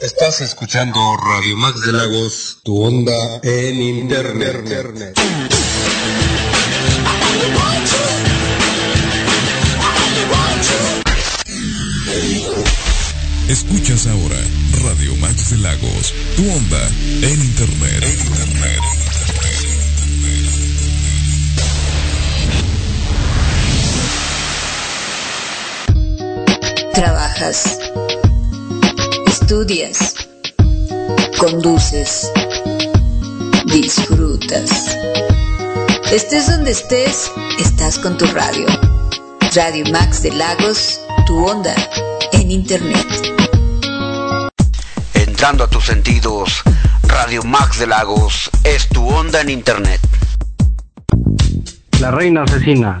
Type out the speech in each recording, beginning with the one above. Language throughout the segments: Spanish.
Estás escuchando Radio Max de Lagos, tu onda en internet. Escuchas ahora Radio Max de Lagos, tu onda en internet. Trabajas, estudias, conduces, disfrutas. Estés donde estés, estás con tu radio. Radio Max de Lagos, tu onda en internet. Entrando a tus sentidos, Radio Max de Lagos es tu onda en internet. La reina asesina.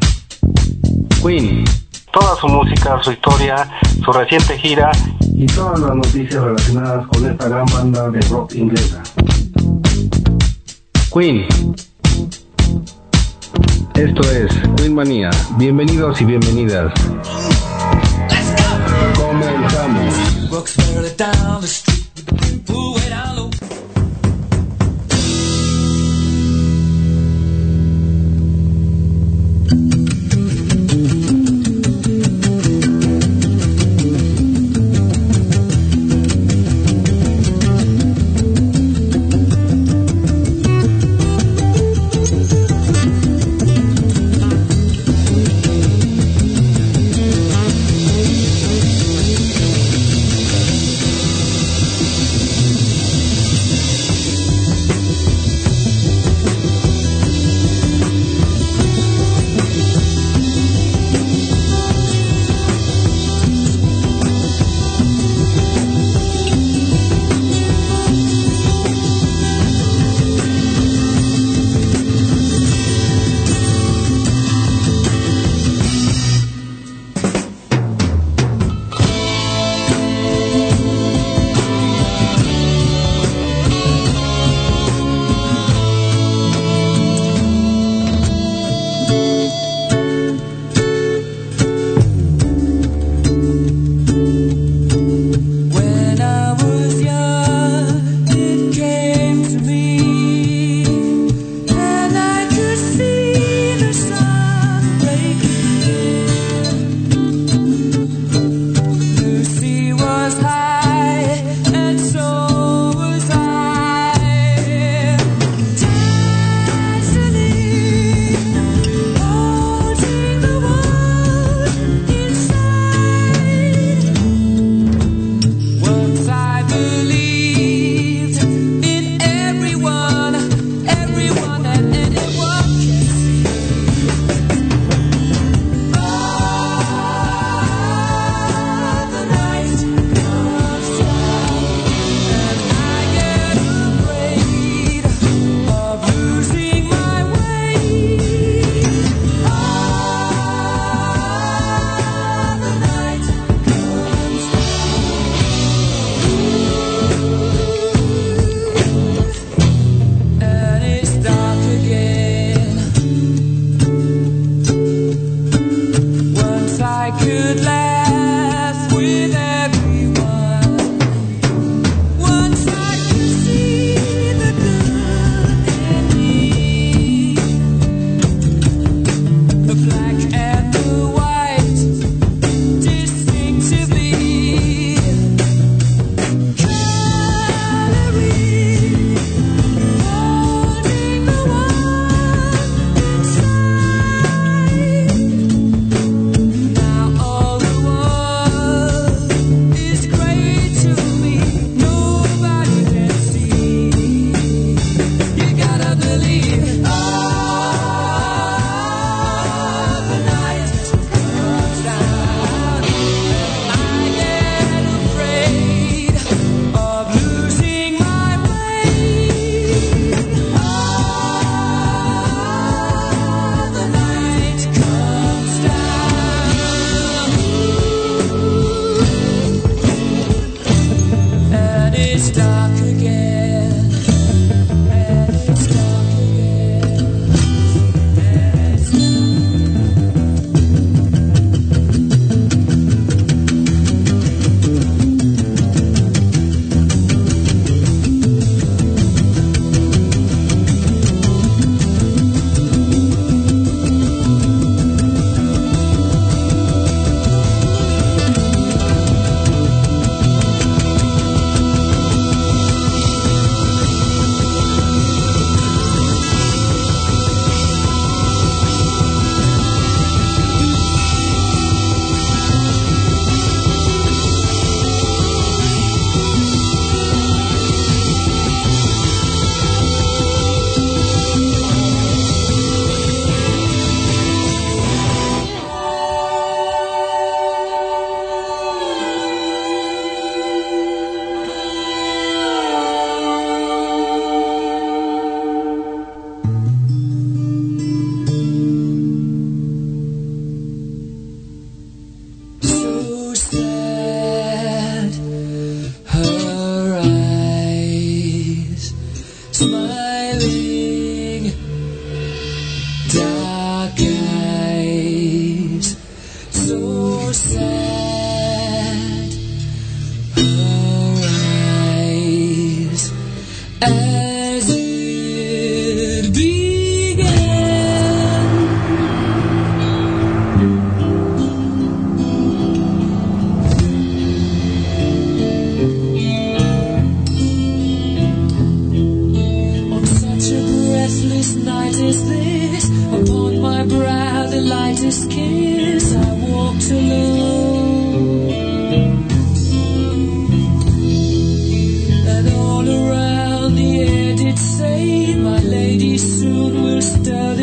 Queen. Toda su música, su historia, su reciente gira y todas las noticias relacionadas con esta gran banda de rock inglesa. Queen. Esto es Queen Manía. Bienvenidos y bienvenidas. Comenzamos.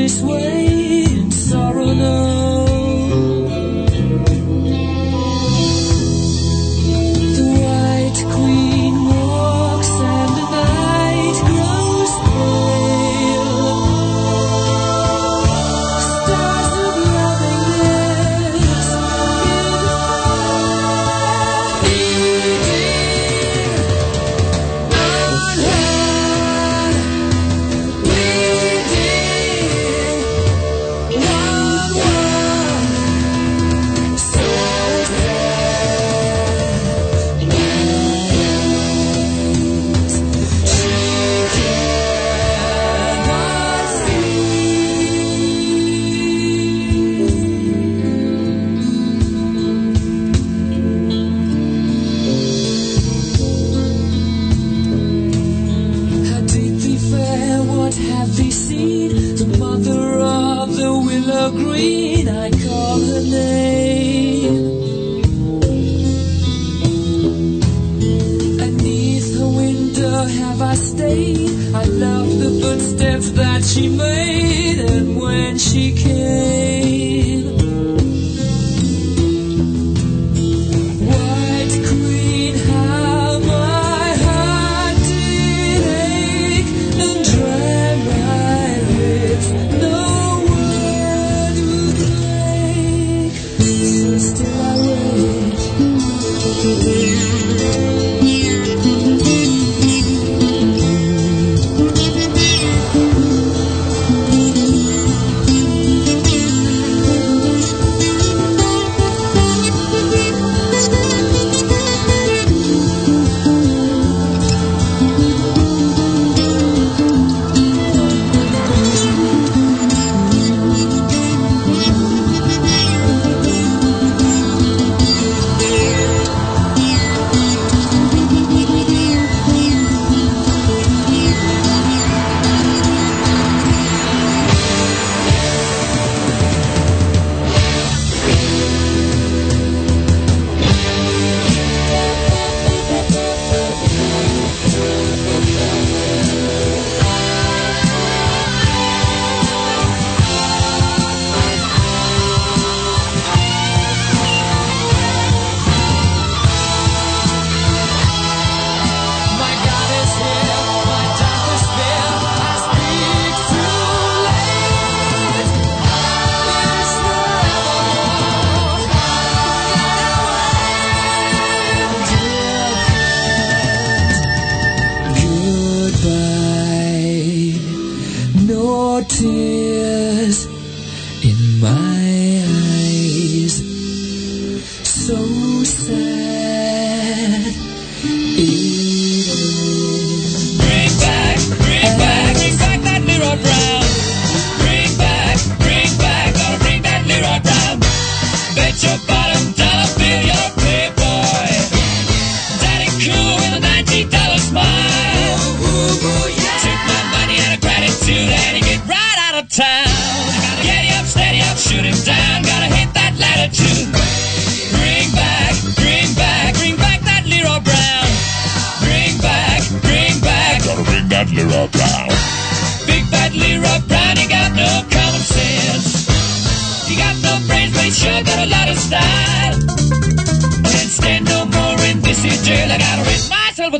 This way,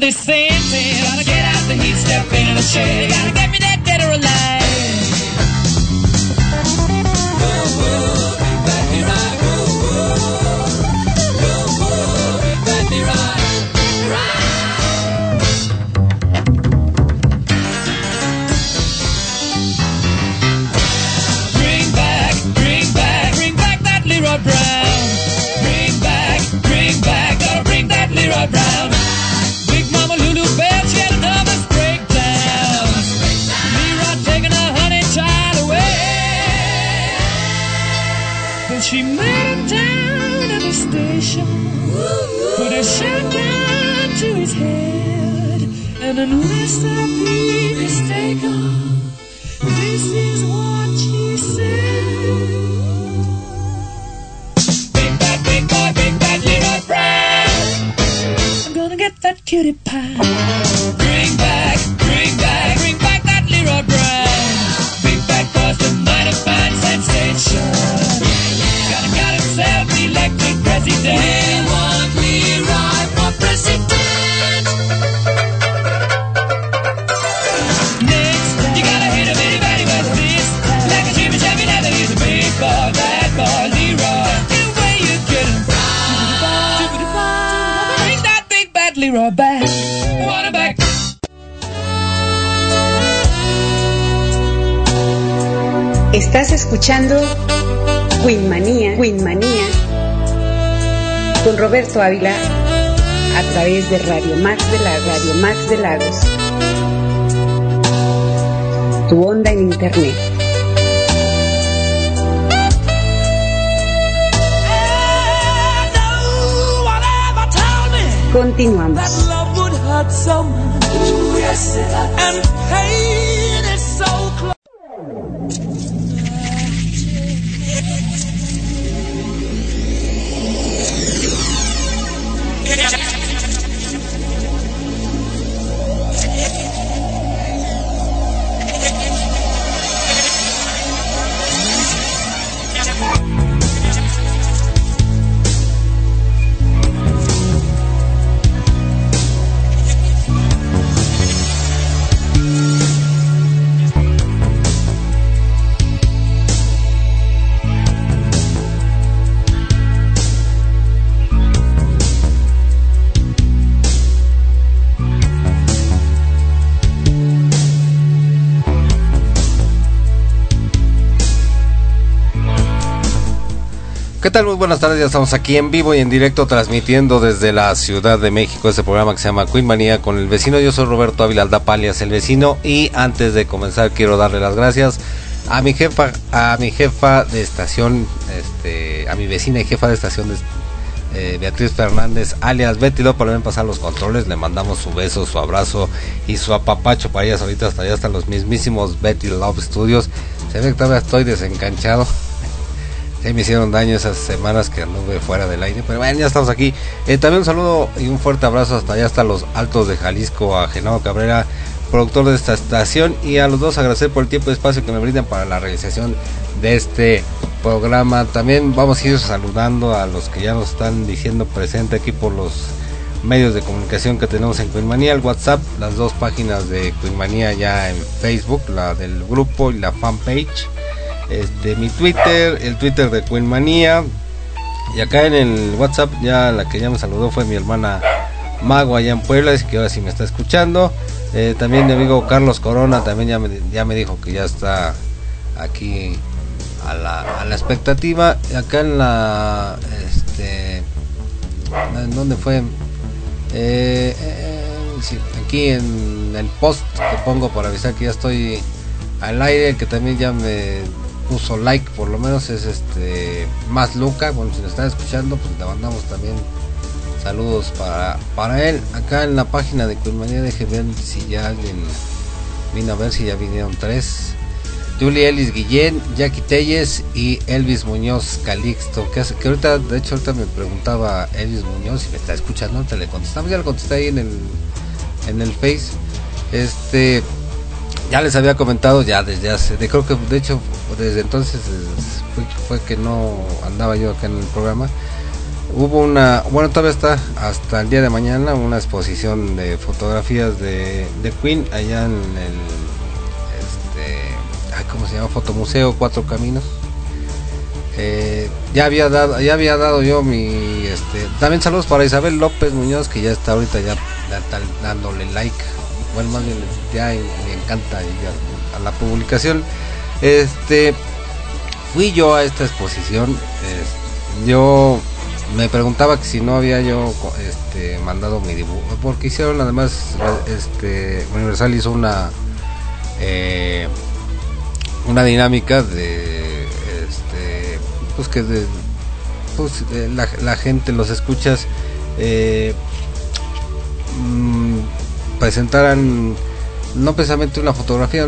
myself with this is. This is what she said. Big bad, big big. I'm gonna get that cutie pie. Escuchando Winmanía, Winmanía con Roberto Ávila a través de Radio Max de la Radio Max de Lagos. Tu onda en internet. Continuamos. ¿Qué tal? Muy buenas tardes, ya estamos aquí en vivo y en directo transmitiendo desde la Ciudad de México este programa que se llama Queen Manía con el vecino. Yo soy Roberto Ávila Aldapalias, el vecino, y antes de comenzar quiero darle las gracias a mi jefa, a mi jefa de estación, este, a mi vecina y jefa de estación eh, Beatriz Fernández, alias Betty López, le ven pasar los controles, le mandamos su beso, su abrazo y su apapacho para ellas ahorita hasta allá están los mismísimos Betty Love Studios. Se ve que todavía estoy desencanchado. Sí, me hicieron daño esas semanas que anduve fuera del aire, pero bueno, ya estamos aquí. Eh, también un saludo y un fuerte abrazo hasta allá, hasta los altos de Jalisco, a Genaro Cabrera, productor de esta estación, y a los dos agradecer por el tiempo y espacio que me brindan para la realización de este programa. También vamos a ir saludando a los que ya nos están diciendo presente aquí por los medios de comunicación que tenemos en Queenmanía, el WhatsApp, las dos páginas de Queenmanía ya en Facebook, la del grupo y la fanpage este mi Twitter, el Twitter de Queen Manía. Y acá en el WhatsApp ya la que ya me saludó fue mi hermana Mago allá en Puebla, así que ahora sí me está escuchando. Eh, también mi amigo Carlos Corona también ya me, ya me dijo que ya está aquí a la, a la expectativa. Acá en la este ¿en dónde fue? Eh, eh, aquí en el post que pongo para avisar que ya estoy al aire, que también ya me puso like por lo menos es este más Luca bueno si nos están escuchando pues le mandamos también saludos para para él. Acá en la página de Queenmanía deje ver si ya alguien vino a ver si ya vinieron tres. Julie Ellis Guillén Jackie Telles y Elvis Muñoz Calixto. Que, hace, que ahorita de hecho ahorita me preguntaba Elvis Muñoz si me está escuchando ahorita le contestamos ya le contesté ahí en el en el face. Este ya les había comentado ya desde hace, de, creo que de hecho desde entonces fue, fue, que no andaba yo acá en el programa. Hubo una, bueno todavía está hasta el día de mañana una exposición de fotografías de, de Queen allá en el, este, ay, ¿cómo se llama? Fotomuseo Cuatro Caminos. Eh, ya había dado, ya había dado yo mi, este, también saludos para Isabel López Muñoz que ya está ahorita ya, ya dándole like bueno más bien ya me encanta ya, a la publicación. Este fui yo a esta exposición eh, yo me preguntaba que si no había yo este mandado mi dibujo porque hicieron además este Universal hizo una eh, una dinámica de este pues que pues, la, la, gente los escuchas eh, presentaran no precisamente una fotografía, eh,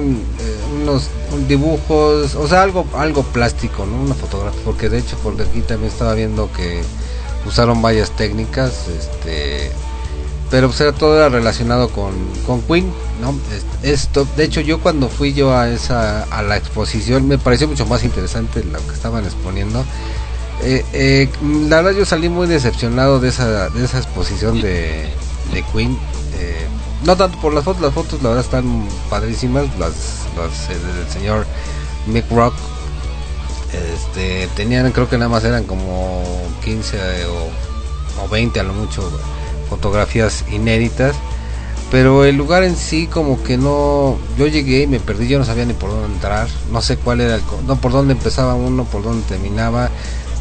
unos un dibujos, o sea, algo algo plástico, ¿no? Una fotografía, porque de hecho porque aquí también estaba viendo que usaron varias técnicas, este pero pues era todo era relacionado con, con Queen, ¿no? Es- Esto, de hecho yo cuando fui yo a esa a la exposición me pareció mucho más interesante lo que estaban exponiendo. Eh, eh, la verdad yo salí muy decepcionado de esa de esa exposición de, de Queen. eh, no tanto por las fotos, las fotos la verdad están padrísimas, las, eh, del señor Mick Rock. Este, tenían, creo que nada más eran como 15 o, o 20 a lo mucho fotografías inéditas. Pero el lugar en sí como que no... Yo llegué y me perdí, yo no sabía ni por dónde entrar. No sé cuál era el... No, por dónde empezaba uno, por dónde terminaba.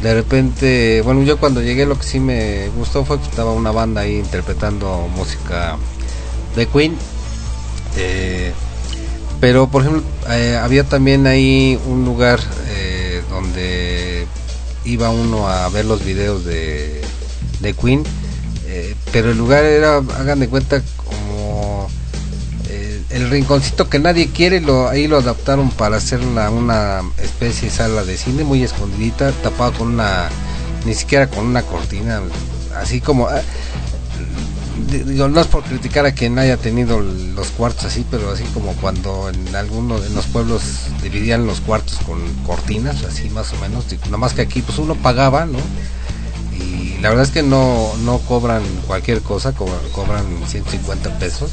De repente, bueno, yo cuando llegué lo que sí me gustó fue que estaba una banda ahí interpretando música de Queen. Eh, pero por ejemplo, eh, había también ahí un lugar eh, donde iba uno a ver los videos de, de Queen. pero el lugar era, hagan de cuenta, como el rinconcito que nadie quiere, lo, ahí lo adaptaron para hacer una, una especie de sala de cine muy escondidita, tapada con una, ni siquiera con una cortina, así como... di- digo, no es por criticar a quien haya tenido los cuartos así, pero así como cuando en algunos en los pueblos dividían los cuartos con cortinas, así más o menos, nada más que aquí pues uno pagaba, ¿no? Y la verdad es que no, no cobran cualquier cosa, cobran, cobran 150 pesos.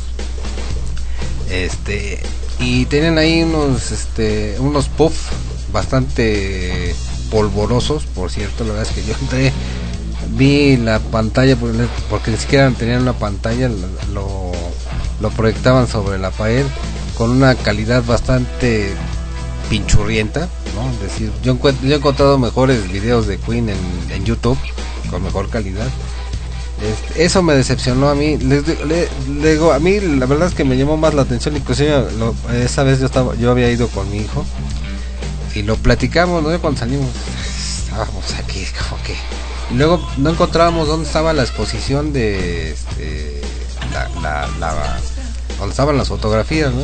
Este, y tienen ahí unos este unos puff bastante polvorosos, por cierto, la verdad es que yo entré vi la pantalla porque ni siquiera tenían una pantalla lo, proyectaban sobre la pared con una calidad bastante pinchurrienta ¿no? es decir yo he encontrado mejores videos de Queen en, YouTube con mejor calidad Este, eso me decepcionó a mí di- le, le digo a mí la verdad es que me llamó más la atención inclusive esa vez yo estaba yo había ido con mi hijo y lo platicamos ¿no? cuando salimos estábamos aquí como que y luego no encontrábamos dónde estaba la exposición de este, donde estaban las fotografías, ¿no?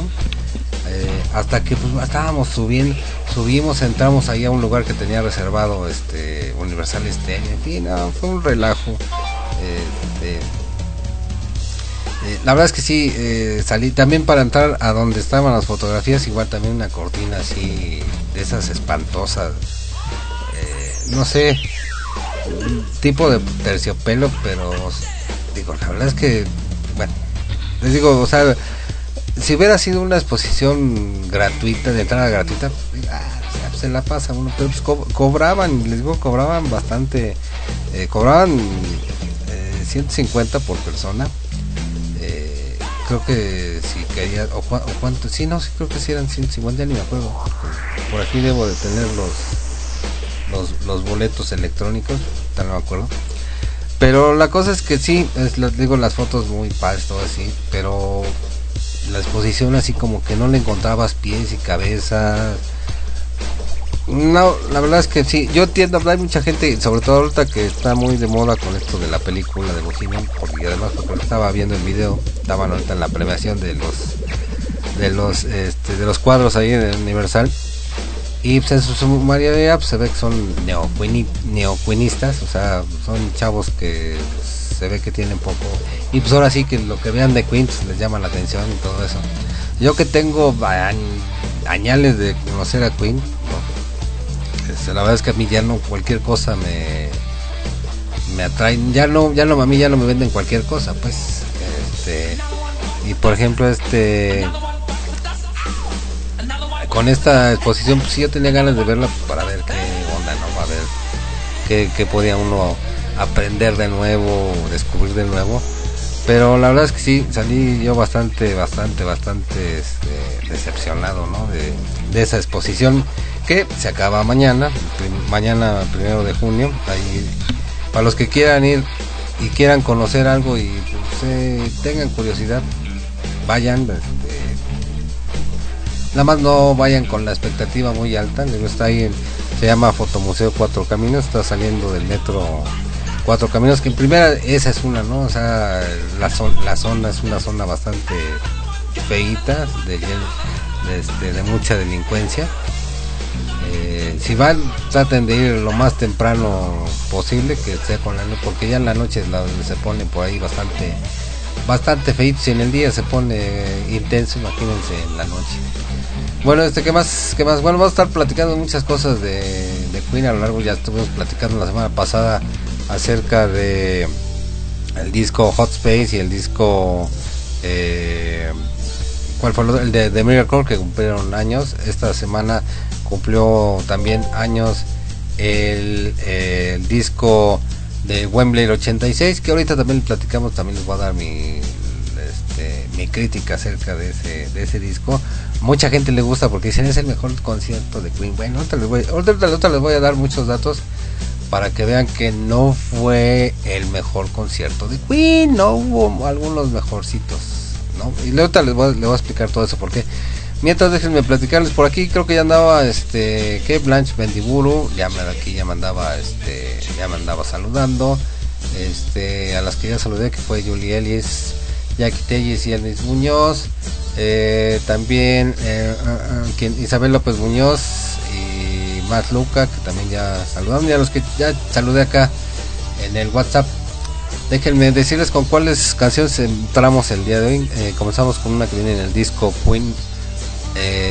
Eh, hasta que pues estábamos subiendo, subimos, entramos ahí a un lugar que tenía reservado este Universal este en fin, no, fue un relajo. Este, eh, la verdad es que sí, eh, salí también para entrar a donde estaban las fotografías, igual también una cortina así de esas espantosas. No sé, un tipo de terciopelo, pero digo, la verdad es que, bueno, les digo, o sea, si hubiera sido una exposición gratuita, de entrada gratuita, pues, ah, sea, se la pasa uno, pero pues co- cobraban, les digo, cobraban bastante, eh, cobraban eh, 150 por persona. Eh, creo que si quería, o, o cuánto, sí, no, sí, creo que sí eran 150, ya ni me acuerdo. Por aquí debo de tener los, los, los boletos electrónicos, tal no me acuerdo. Pero la cosa es que sí, es, lo- digo las fotos muy padres, todo así, pero la exposición así como que no le encontrabas pies y cabezas. No, la verdad es que sí, yo entiendo, hay mucha gente, sobre todo ahorita que está muy de moda con esto de la película de Bohemian, porque además porque estaba viendo el video, estaban ahorita en la premiación de los de los este, de los cuadros ahí en Universal y pues en su, mayoría pues, se ve que son neoquinistas, o sea, son chavos que pues, se ve que tienen poco. Y pues ahora sí que lo que vean de Queen les llama la atención y todo eso. Yo que tengo añ- añales de conocer a Queen. Este, la verdad es que a mí ya no cualquier cosa me me atraen, ya no, ya no, a mí ya no me venden cualquier cosa, pues. Este, y por ejemplo, este con esta exposición pues sí yo tenía ganas de verla para ver qué onda no a ver qué, podía uno aprender de nuevo descubrir de nuevo. Pero la verdad es que sí salí yo bastante bastante bastante este, decepcionado no de, esa exposición que se acaba mañana mañana primero de junio. Ahí para los que quieran ir y quieran conocer algo y pues, eh, tengan curiosidad vayan Nada más no vayan con la expectativa muy alta. Está ahí, se llama Fotomuseo Cuatro Caminos. Está saliendo del metro Cuatro Caminos, que en primera esa es una, ¿no? O sea, la, zon- la zona es una zona bastante feíta, de, este, mucha delincuencia. Eh, si van, traten de ir lo más temprano posible, que sea con la luz, porque ya en la noche se pone por ahí bastante bastante feito. Si en el día se pone intenso, imagínense en la noche. Bueno, este, ¿qué más? ¿Qué más? Bueno, vamos a estar platicando muchas cosas de, Queen a lo largo. Ya estuvimos platicando la semana pasada acerca de el disco Hot Space y el disco. Eh, ¿Cuál fue el de, de Miracle que cumplieron años? Esta semana cumplió también años el, eh, disco de Wembley el 86 que ahorita también platicamos también les voy a dar mi mi crítica acerca de ese de ese disco mucha gente le gusta porque dicen es el mejor concierto de Queen bueno ahorita les voy, ahorita- les voy a dar muchos datos para que vean que no fue el mejor concierto de Queen no hubo algunos mejorcitos ¿no? y ahorita les voy, les voy a explicar todo eso porque Mientras déjenme platicarles por aquí, creo que ya andaba este que Blanche Bendiburu, ya me aquí ya me andaba este ya me andaba saludando. Este a las que ya saludé que fue Julie Ellis, Jackie Telles y Elvis Muñoz. eh, también eh, ah, ah, Isabel López Muñoz y Matt Luca, que también ya saludaron. Y a los que ya saludé acá en el WhatsApp. Déjenme decirles con cuáles canciones entramos el día de hoy. Eh, comenzamos con una que viene en el disco Queen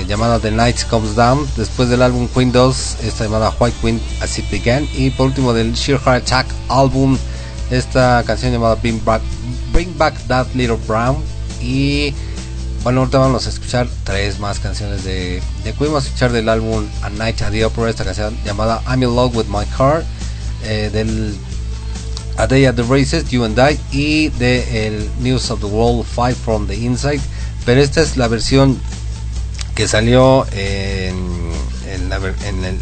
llamada The Night Comes Down. Después del álbum Queen 2, esta llamada White Queen As It Began. Y por último del Sheer Heart Attack álbum, esta canción llamada Bring Back, Bring Back That Little Brown. Y bueno, ahorita vamos a escuchar tres más canciones de, de Queen. Vamos a escuchar del álbum A Night at the Opera, esta canción llamada I'm in Love with My Car. eh, del A Day at the Races, You and I. Y de el News of the World Five from the Inside. Pero esta es la versión que salió en,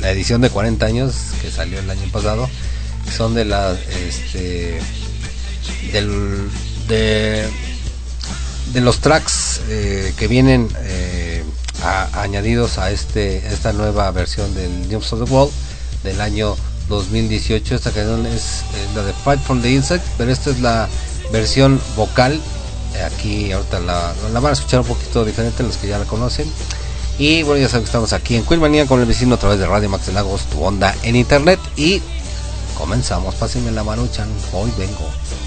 la edición de 40 años que salió el año pasado son de la este del de, de los tracks eh, que vienen eh, añadidos a este esta nueva versión del News of the World del año 2018 esta canción es, la de Fight from the Inside pero esta es la versión vocal. Aquí ahorita la, la van a escuchar un poquito diferente los que ya la conocen. Y bueno ya saben que estamos aquí en Queen Manía con el vecino a través de Radio Max de Lagos tu onda en internet y comenzamos pásenme la maruchan hoy vengo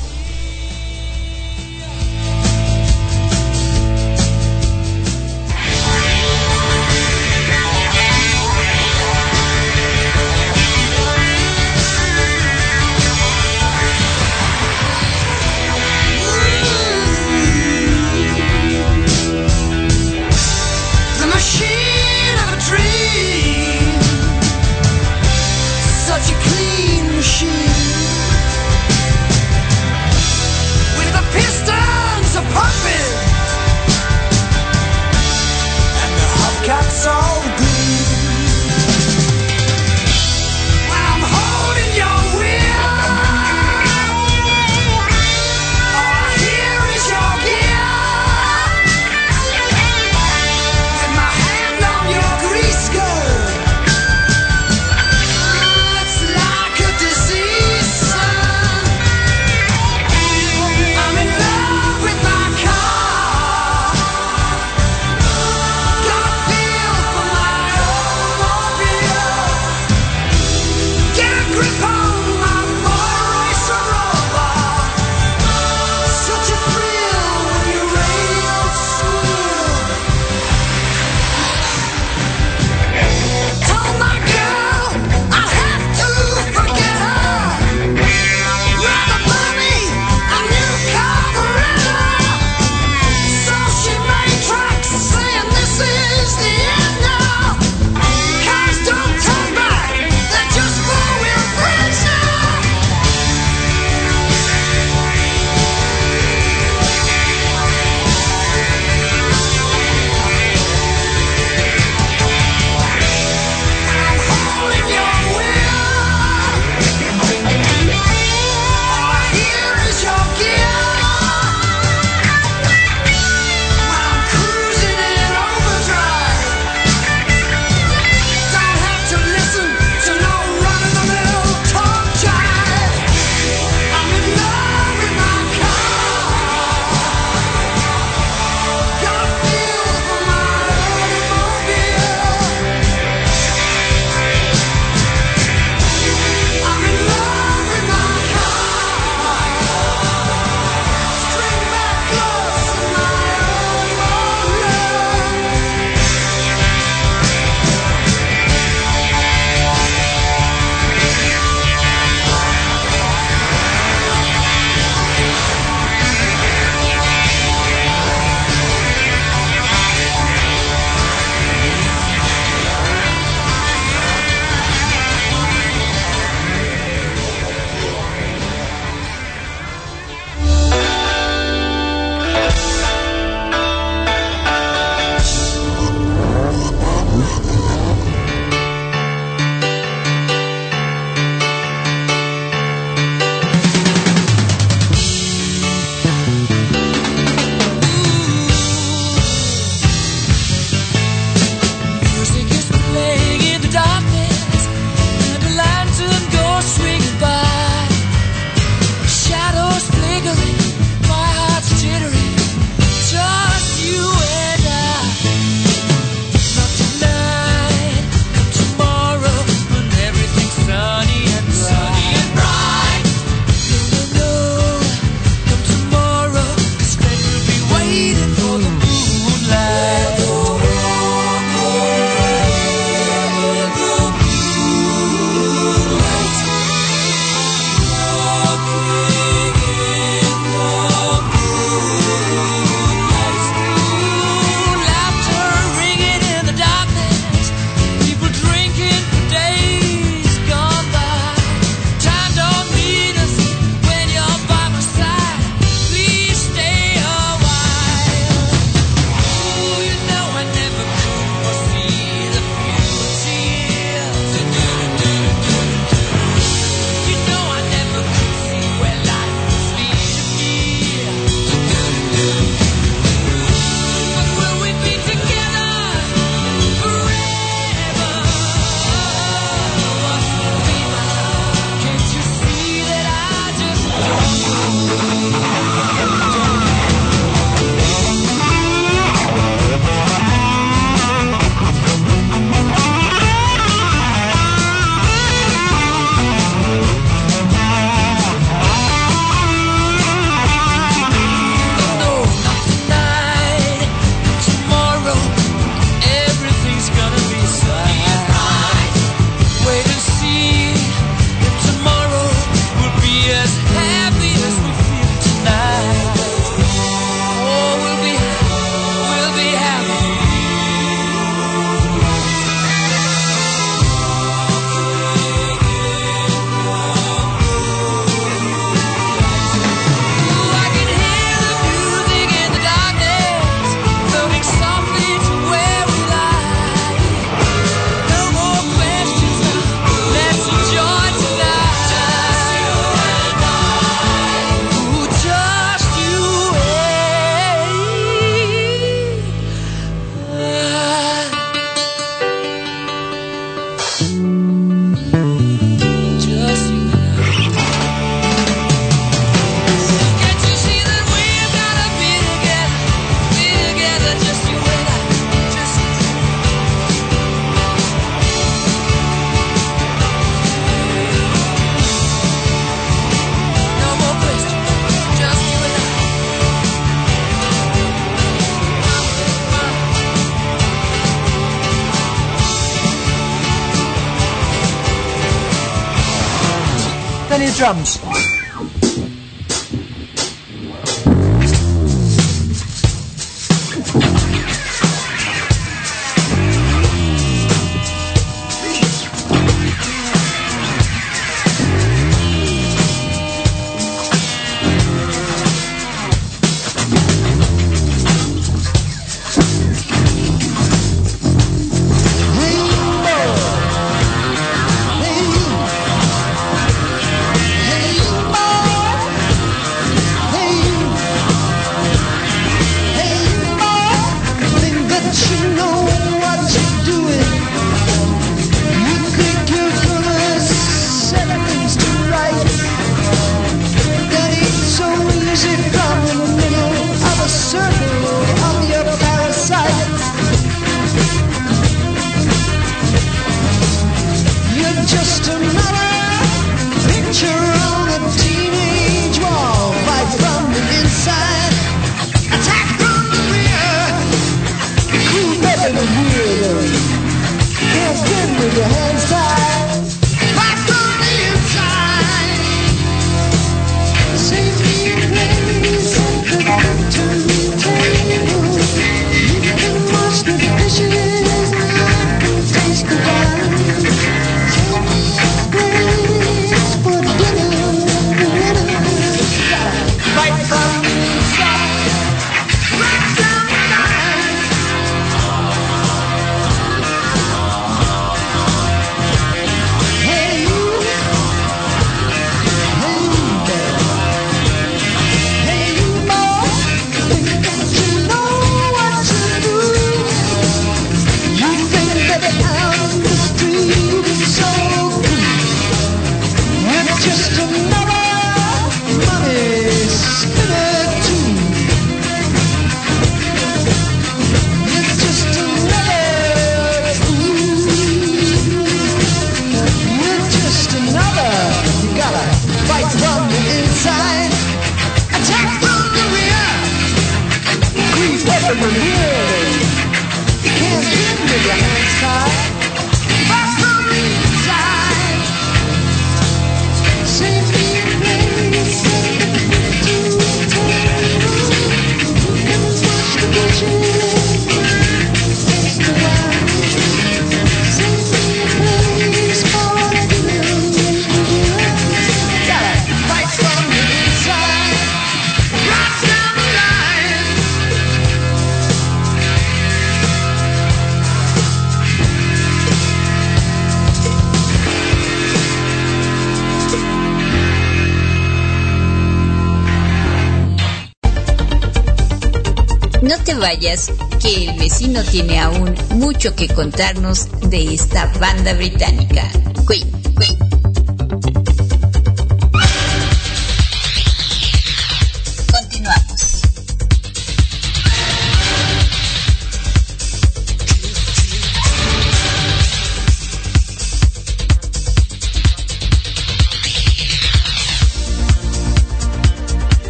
que el vecino tiene aún mucho que contarnos de esta banda británica.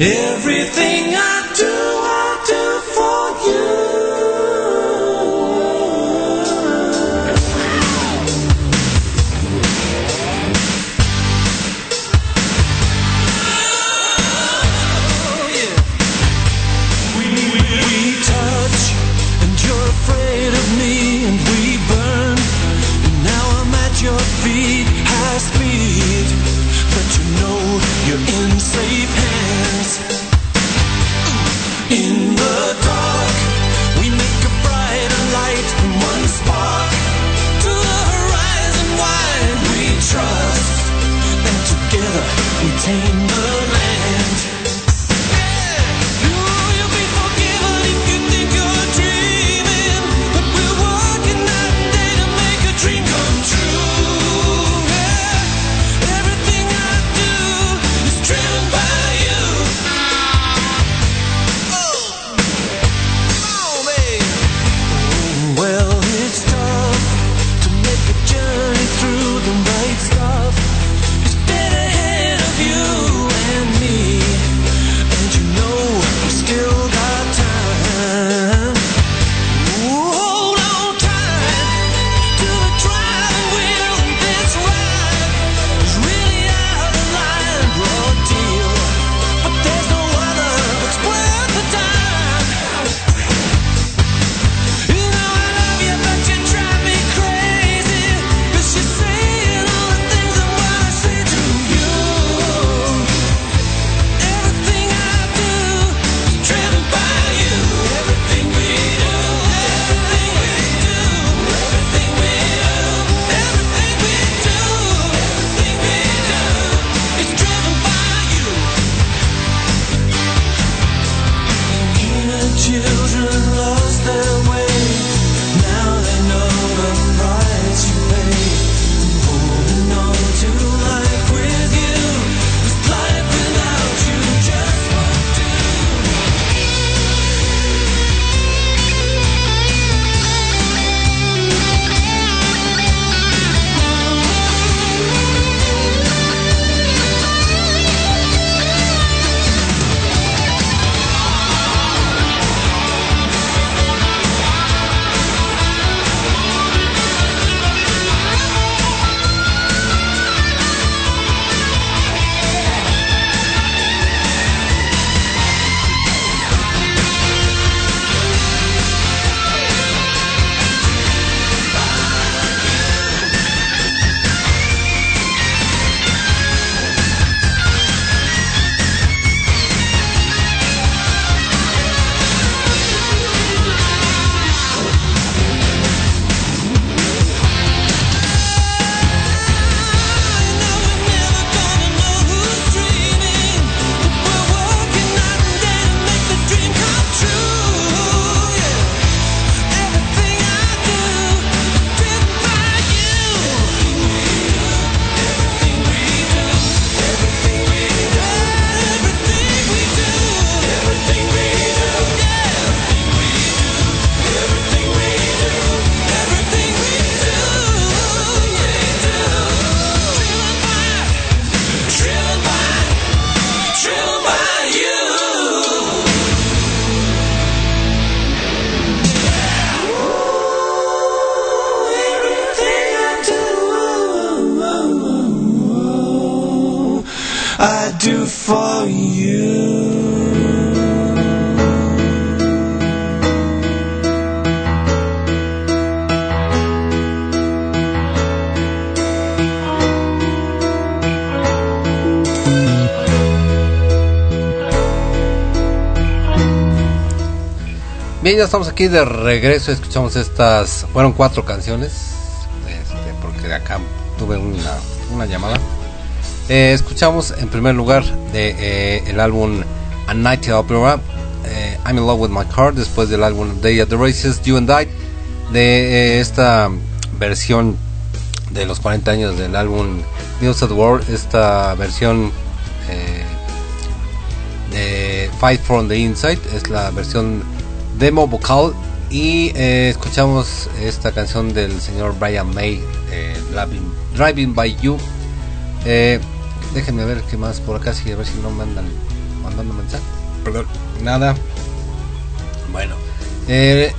Everything I do. Bien, ya estamos aquí de regreso. Escuchamos estas. Fueron cuatro canciones. Este, porque de acá tuve una, una llamada. Eh, escuchamos en primer lugar de eh, el álbum A Night Opera. eh, I'm in Love with My Car. Después del álbum Day at the Races, You and I. De eh, esta versión de los 40 años del álbum News at War. Esta versión eh, de Fight from the Inside. Es la versión demo vocal y eh, escuchamos esta canción del señor Brian May eh, Driving, Driving by You. Eh, déjenme ver qué más por acá si a ver si no me andan mandando mensaje. Perdón. Nada. Bueno eh,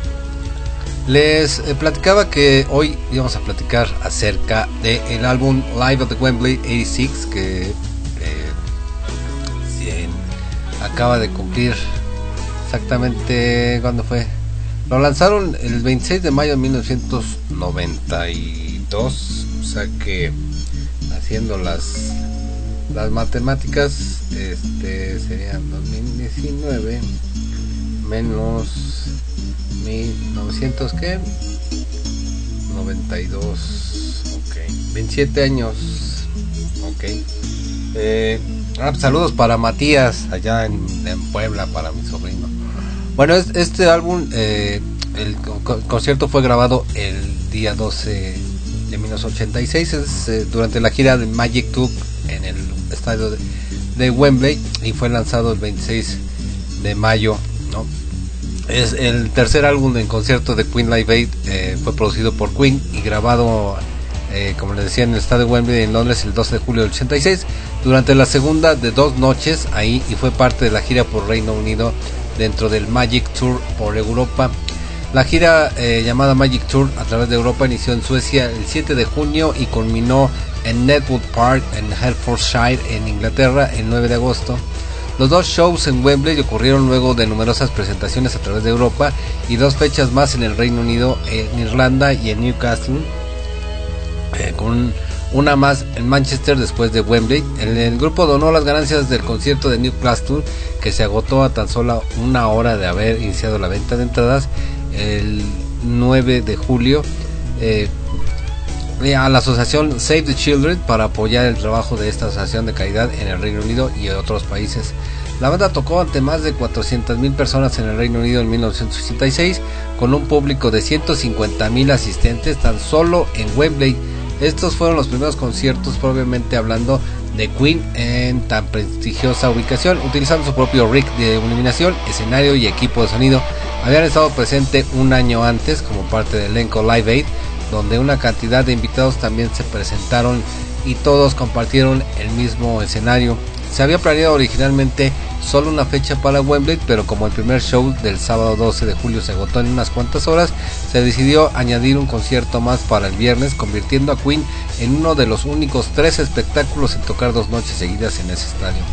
les platicaba que hoy íbamos a platicar acerca del álbum Live at the Wembley 86 que acaba de cumplir exactamente cuando fue. Lo lanzaron el 26 de mayo de 1992, o sea que haciendo las las matemáticas este serían 2019 menos 1900 qué 92 ok. 27 años. Ok. Eh, Ah, pues, saludos para Matías, allá en, en Puebla, para mi sobrino. Bueno, es- este álbum, eh, el co- concierto fue grabado el día 12 de 1986, es, eh, durante la gira de Magic Tube en el estadio de, de Wembley y fue lanzado el 26 de mayo, ¿no? Es el tercer álbum en concierto de Queen Live Aid, eh, fue producido por Queen y grabado, eh, como les decía, en el estadio de Wembley en Londres el 12 de julio del 86, durante la segunda de dos noches ahí y fue parte de la gira por Reino Unido dentro del Magic Tour por Europa. La gira eh, llamada Magic Tour a través de Europa inició en Suecia el 7 de junio y culminó en Netwood Park en Hertfordshire en Inglaterra el 9 de agosto. Los dos shows en Wembley ocurrieron luego de numerosas presentaciones a través de Europa y dos fechas más en el Reino Unido, en Irlanda y en Newcastle, eh, una más en Manchester después de Wembley. El, grupo donó las ganancias del concierto de Newcastle, que se agotó a tan solo una hora de haber iniciado la venta de entradas el 9 de julio. eh, a la asociación Save the Children para apoyar el trabajo de esta asociación de caridad en el Reino Unido y otros países. La banda tocó ante más de 400.000 personas en el Reino Unido en 1986 con un público de 150.000 asistentes tan solo en Wembley. Estos fueron los primeros conciertos propiamente hablando de Queen en tan prestigiosa ubicación, utilizando su propio rig de iluminación, escenario y equipo de sonido. Habían estado presente un año antes como parte del elenco Live Aid donde una cantidad de invitados también se presentaron y todos compartieron el mismo escenario. Se había planeado originalmente solo una fecha para Wembley, pero como el primer show del sábado 12 de julio se agotó en unas cuantas horas, se decidió añadir un concierto más para el viernes, convirtiendo a Queen en uno de los únicos tres espectáculos en tocar dos noches seguidas en ese estadio.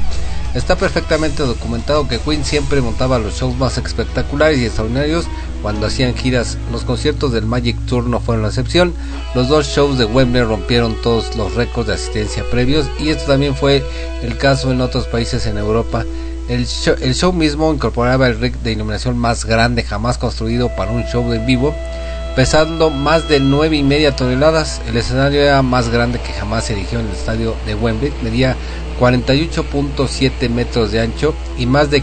Está perfectamente documentado que Queen siempre montaba los shows más espectaculares y extraordinarios cuando hacían giras. Los conciertos del Magic Tour no fueron la excepción. Los dos shows de Wembley rompieron todos los récords de asistencia previos y esto también fue el caso en otros países en Europa. El show, el show mismo incorporaba el rig de iluminación más grande jamás construido para un show en vivo, pesando más de nueve y media toneladas. El escenario era más grande que jamás se erigió en el estadio de Wembley, medía 48.7 metros de ancho y más de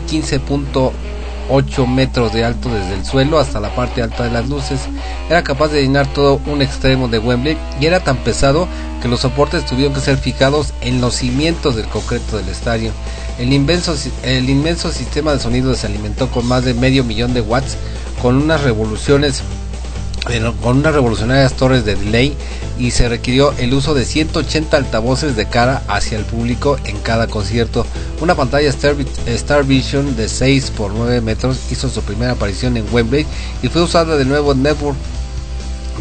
15.8 metros de alto desde el suelo hasta la parte alta de las luces. Era capaz de llenar todo un extremo de Wembley y era tan pesado que los soportes tuvieron que ser fijados en los cimientos del concreto del estadio. El inmenso, el inmenso sistema de sonido se alimentó con más de medio millón de watts con unas revoluciones con unas revolucionarias torres de delay y se requirió el uso de 180 altavoces de cara hacia el público en cada concierto. Una pantalla Star, Star Vision de 6 por 9 metros hizo su primera aparición en Wembley y fue usada de nuevo en Network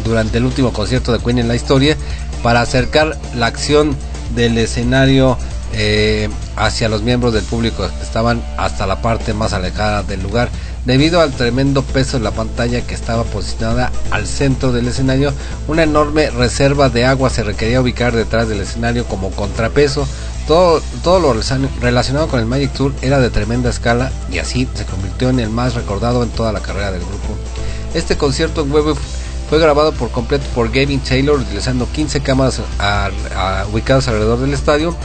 durante el último concierto de Queen en la historia para acercar la acción del escenario eh, hacia los miembros del público que estaban hasta la parte más alejada del lugar. Debido al tremendo peso de la pantalla que estaba posicionada al centro del escenario, una enorme reserva de agua se requería ubicar detrás del escenario como contrapeso. Todo, todo lo relacionado con el Magic Tour era de tremenda escala y así se convirtió en el más recordado en toda la carrera del grupo. Este concierto Wembley fue grabado por completo por Gavin Taylor utilizando 15 cámaras ubicadas alrededor del estadio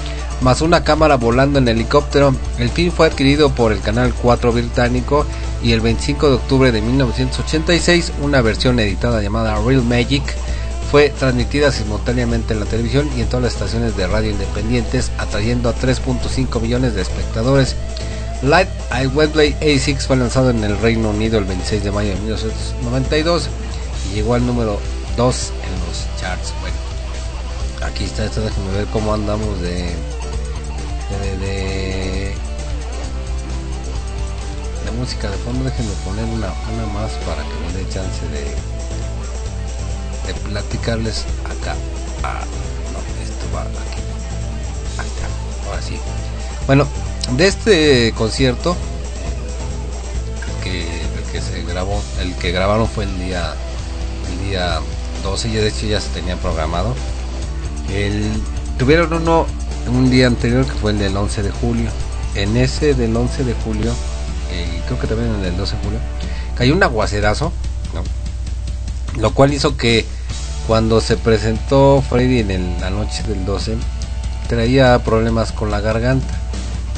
más una cámara volando en helicóptero. El film fue adquirido por el Canal 4 británico y el 25 de octubre de 1986 una versión editada llamada Real Magic fue transmitida simultáneamente en la televisión y en todas las estaciones de radio independientes atrayendo a 3.5 millones de espectadores. Light at Wembley A6 fue lanzado en el Reino Unido el 26 de mayo de 1992 y llegó al número 2 en los charts. Bueno, aquí está, déjenme ver cómo andamos de de, de, música de fondo déjenme poner una, una más para que me dé chance de de platicarles acá. Ah, no, esto va aquí. Está, ahora sí. Bueno, de este concierto que, el que se grabó el que grabaron fue el día el día 12 y de hecho ya se tenía programado. El, tuvieron uno un día anterior que fue el del 11 de julio. En ese del 11 de julio, eh, creo que también en el del 12 de julio, cayó un aguacerazo, lo cual hizo que cuando se presentó Freddy en el, la noche del 12, traía problemas con la garganta.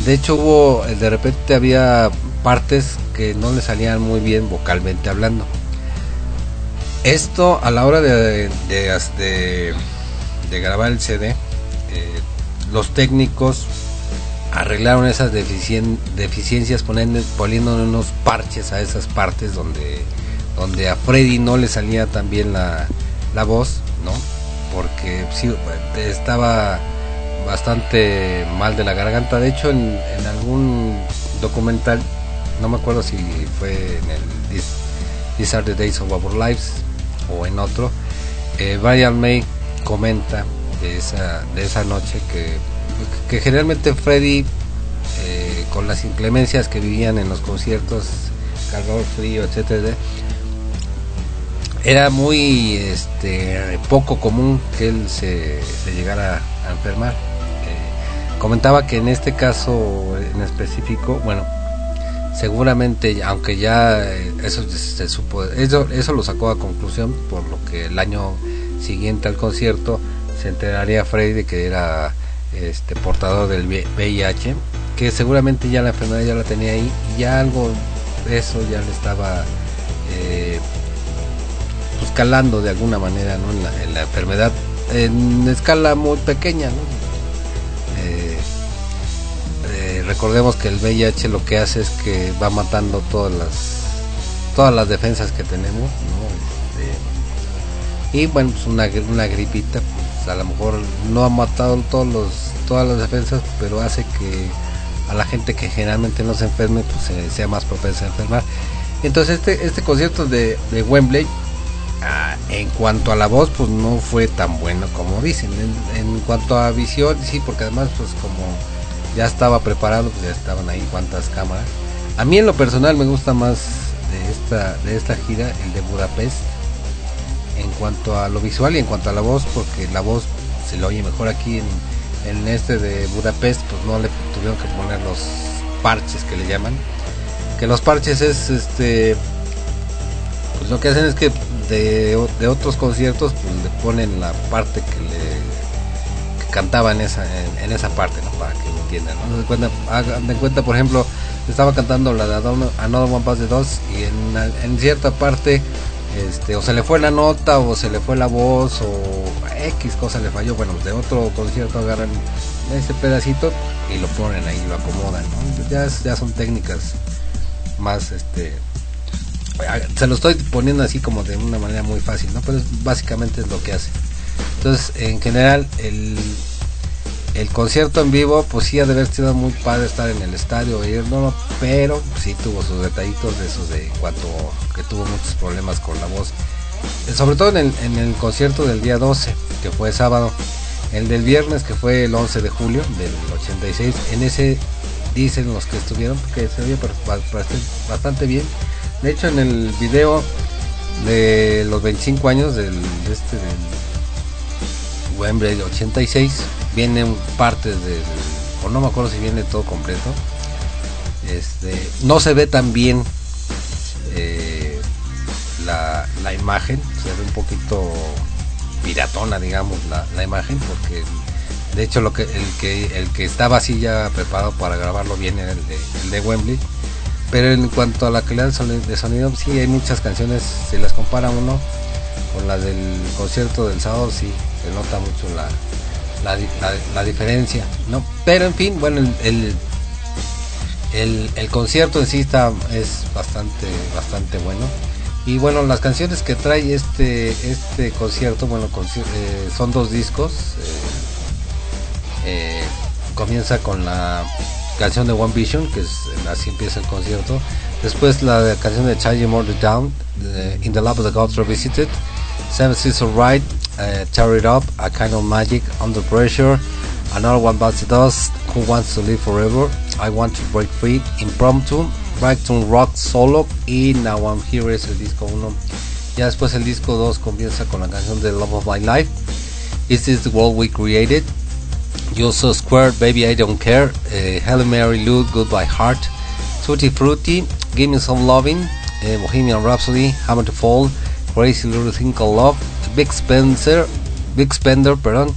De hecho hubo, de repente había partes que no le salían muy bien vocalmente hablando. Esto a la hora de, de, de- grabar el CD, eh, los técnicos arreglaron esas deficien- deficiencias poniendo, unos parches a esas partes donde, donde a Freddy no le salía tan bien la, la voz, ¿no? Porque sí, estaba bastante mal de la garganta. De hecho, en, algún documental, no me acuerdo si fue en el These Are the Days of Our Lives o en otro, eh, Brian May comenta de esa, de esa noche que, que generalmente Freddy, eh, con las inclemencias que vivían en los conciertos, calor, frío, etcétera, era muy este, poco común que él se, se llegara a enfermar. Eh, comentaba que en este caso en específico, bueno, seguramente, aunque ya eh, eso se supo, eso, eso lo sacó a conclusión, por lo que el año siguiente al concierto se enteraría Freddy de que era este portador del VIH, que seguramente ya la enfermedad ya la tenía ahí y ya algo de eso ya le estaba eh, pues calando de alguna manera ¿no? en, la, en la enfermedad en escala muy pequeña ¿no? Eh, eh, recordemos que el VIH lo que hace es que va matando todas las todas las defensas que tenemos ¿no? Este, y bueno pues una, una gripita a lo mejor no ha matado todos todas las defensas pero hace que a la gente que generalmente no se enferme pues sea más propensa a enfermar. Entonces este este concierto de, de Wembley ah, en cuanto a la voz pues no fue tan bueno como dicen. En, en cuanto a visión sí porque además pues como ya estaba preparado pues ya estaban ahí cuantas cámaras. A mí en lo personal me gusta más de esta de esta gira el de Budapest en cuanto a lo visual y en cuanto a la voz porque la voz se lo oye mejor aquí en, este de Budapest pues no le tuvieron que poner los parches que le llaman que los parches es este pues lo que hacen es que de, de otros conciertos pues le ponen la parte que le cantaba en esa en, esa parte no para que lo entiendan ¿no? de cuenta de cuenta por ejemplo estaba cantando la de Another One Past the Dos y en, en cierta parte este o se le fue la nota o se le fue la voz o X cosa le falló bueno de otro concierto agarran ese pedacito y lo ponen ahí lo acomodan ya, ya son técnicas más este se lo estoy poniendo así como de una manera muy fácil no pero es, básicamente es lo que hace. Entonces en general el el concierto en vivo pues sí ha de haber sido muy padre estar en el estadio oír no pero sí tuvo sus detallitos de esos de cuanto que tuvo muchos problemas con la voz. Sobre todo en el, concierto del día 12 que fue sábado el del viernes que fue el 11 de julio del 86 en ese dicen los que estuvieron que se oye bastante bien. De hecho en el video de los 25 años del de este del Wembley 86 vienen partes del o no me acuerdo si viene todo completo este no se ve tan bien eh, la, la, imagen se ve un poquito piratona digamos la, la, imagen porque de hecho lo que el que el que estaba así ya preparado para grabarlo bien era el de, el de Wembley pero en cuanto a la calidad de sonido sí hay muchas canciones si las compara uno con las del concierto del sábado sí se nota mucho la, la, la, diferencia no pero en fin bueno el, el, el, concierto en sí está es bastante bastante bueno. Y bueno las canciones que trae este este concierto bueno eh, son dos discos eh, eh, comienza con la canción de One Vision que es así empieza el concierto. Después la canción de Charlie Murder Down In the Love of the Gods Revisited Seven Seasons Ride uh, Tear It Up A Kind of Magic Under Pressure. Another One Bites the Dust Who Wants to Live Forever? I Want to Break Free. Impromptu Brighton Rock Solo y Now I'm Here es el disco 1 ya después el disco 2 comienza con la canción de Love of My Life. Is This the World We Created? You're So Squared Baby I Don't Care. Uh, Mary Lou Goodbye Heart. Tutti Frutti Give Me Some Loving. Uh, Bohemian Rhapsody Hammer to Fall Crazy Little Thing Called Love Big Spencer Big Spender perdón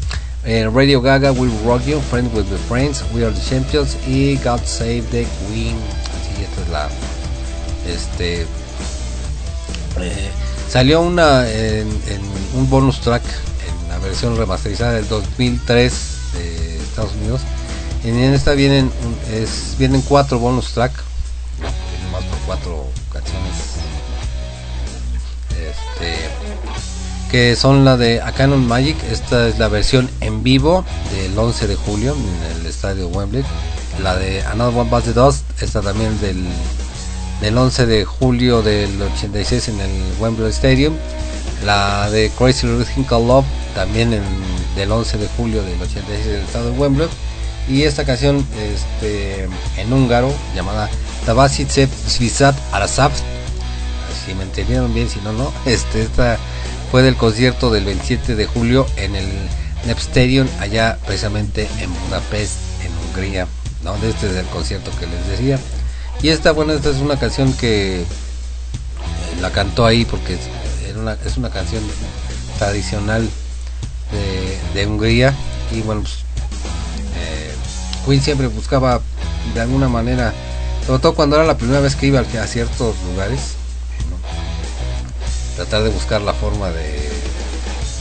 eh, Radio Gaga, Will Rock You, Friends with the Friends, We Are the Champions y God Save the Queen. Así, esta es la. Este. eh, salió una en, un bonus track en la versión remasterizada del 2003 de Estados Unidos. Y en esta vienen es, vienen cuatro bonus track, más por cuatro canciones. Este, que son la de A Canon Magic. Esta es la versión en vivo del 11 de julio en el estadio Wembley. La de Another One Bites the Dust. Esta también del, del 11 de julio del 86 en el Wembley Stadium. La de Crazy Rhythm Called Love también en, del 11 de julio del 86 del estado de Wembley. Y esta canción este, en húngaro llamada Tabasit Svisat Arasab si me entendieron bien, si no, no. Este, esta fue del concierto del 27 de julio en el Nep Stadium, allá precisamente en Budapest, en Hungría, donde este es el concierto que les decía. Y esta, bueno, esta es una canción que eh, la cantó ahí porque es, una, es una canción tradicional de, Hungría. Y bueno, pues, eh, Queen siempre buscaba de alguna manera, sobre todo cuando era la primera vez que iba a ciertos lugares, tratar de buscar la forma de,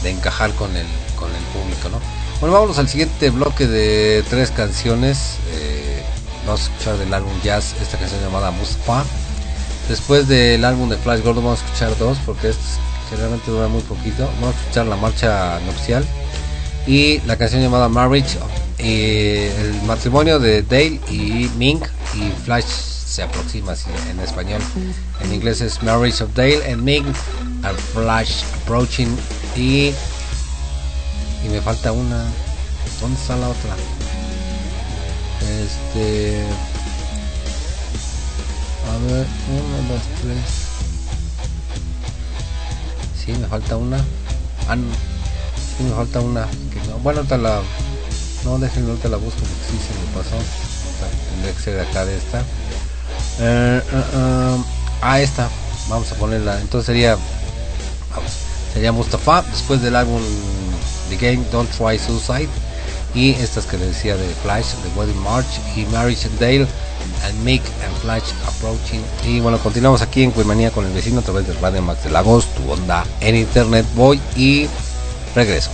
encajar con el, con el público, ¿no? Bueno, vámonos al siguiente bloque de tres canciones. Eh, vamos a escuchar del álbum Jazz esta canción llamada Mustafa. Después del álbum de Flash Gordon vamos a escuchar dos porque estos generalmente dura muy poquito. Vamos a escuchar la marcha nupcial y la canción llamada Marriage, eh, el matrimonio de Dale y Mink y Flash se aproxima en español. En inglés es Marriage of Dale and Mink Flash approaching y y me falta una. ¿Dónde está la otra? Este a ver, una, dos, tres. Sí, me falta una. Ah, no. Sí, me falta una. Que no. Bueno, ahorita la. No, déjenme ahorita la busco porque sí se me pasó. O sea, Tendría que ser de acá de esta. Eh, eh, eh, ah, esta. Vamos a ponerla. Entonces sería. Sería Mustafa. Después del álbum The Game Don't Try Suicide. Y estas que les decía de Flash, The Wedding March y Marriage Dale. And Mick and Flash Approaching. Y bueno, continuamos aquí en Cuimanía con el vecino a través de Radio Max de Lagos, tu onda en internet. Voy y regreso.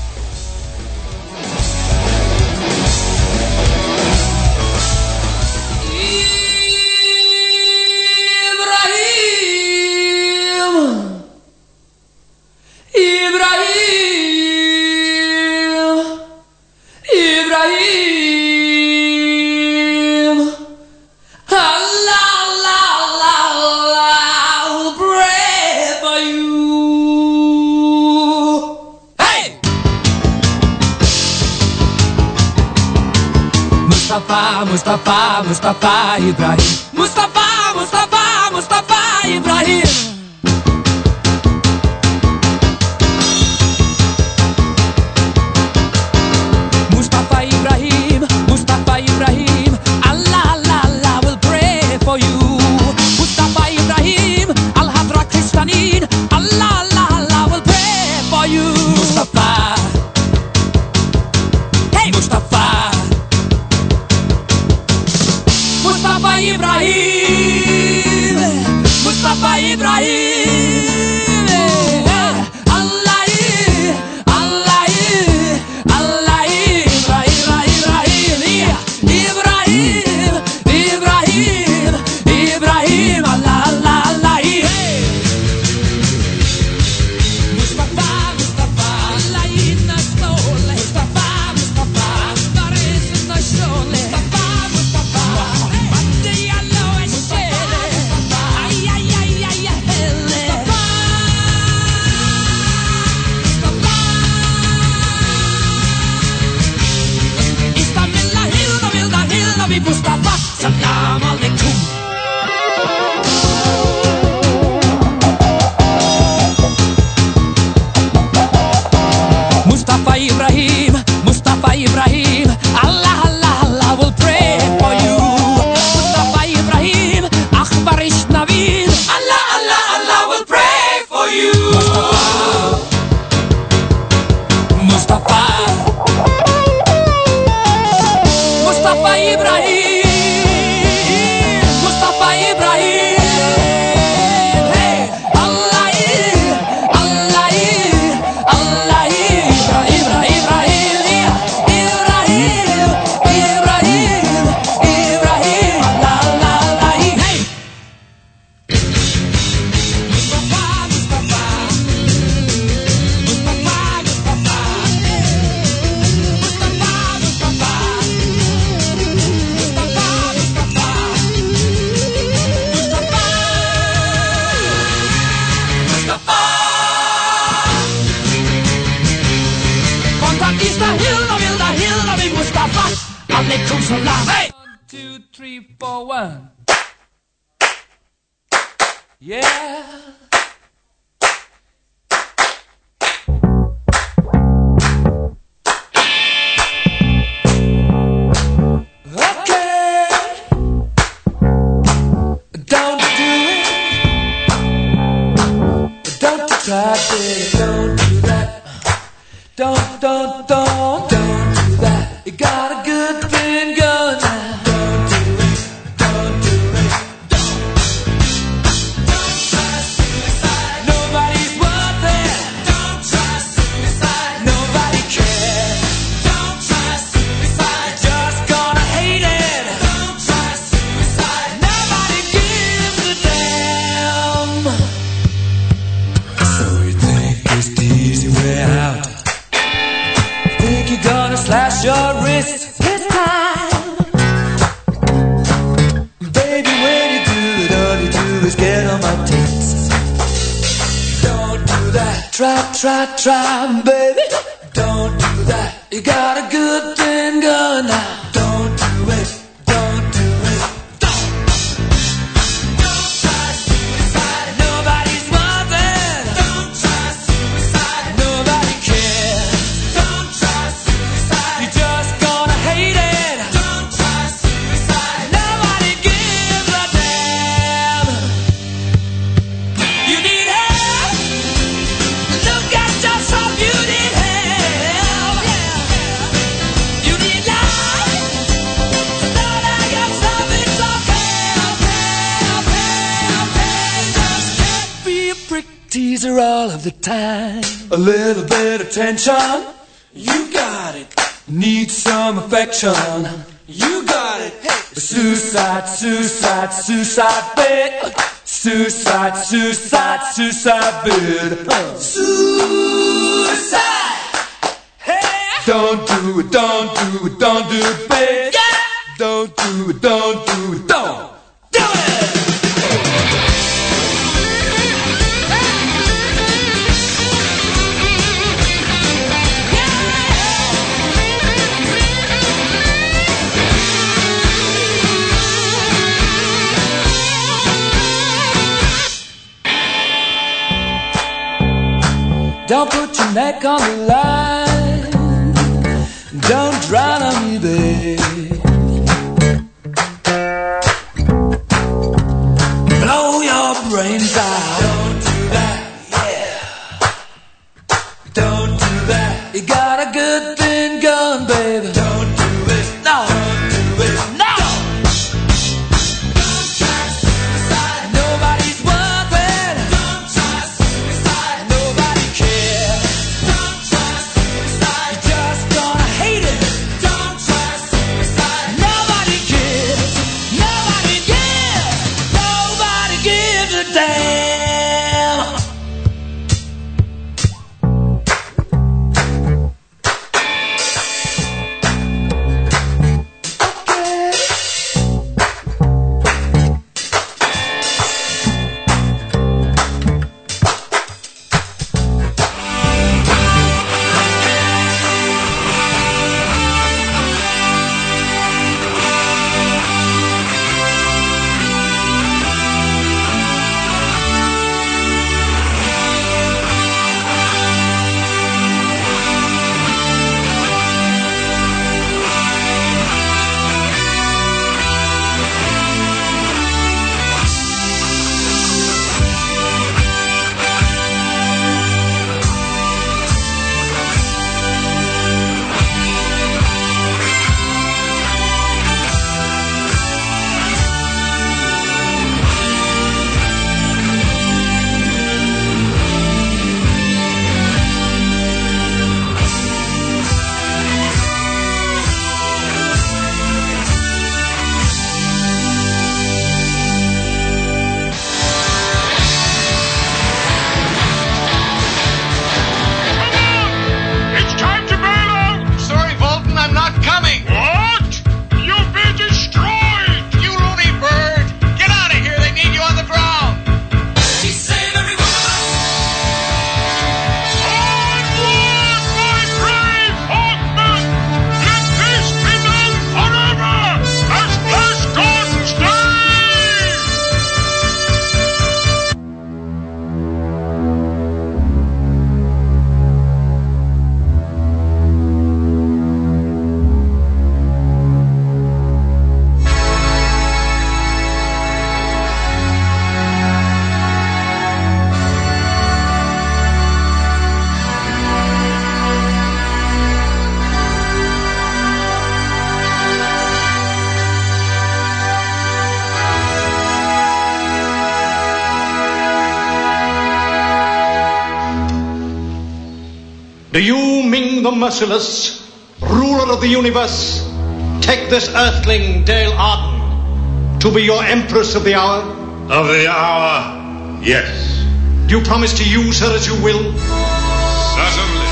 Mustafa, one. Suicide put your neck on the line. Merciless, ruler of the universe, take this earthling, Dale Arden, to be your empress of the hour? Of the hour, yes. Do you promise to use her as you will? Certainly.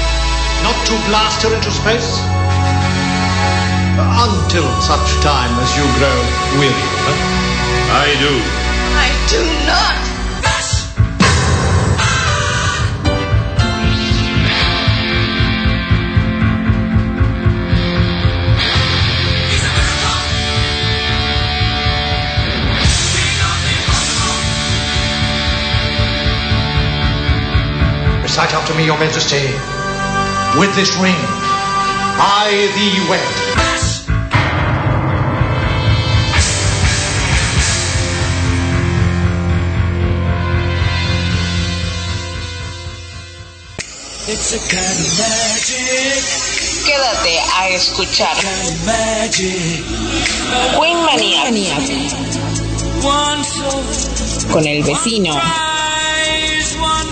Not to blast her into space? Until such time as you grow weary of her. I do. I do not. Recite after me, your majesty. With this ring, I thee wed. It's a kind of magic. Quédate a escuchar Magic. Queen Manía One con el vecino.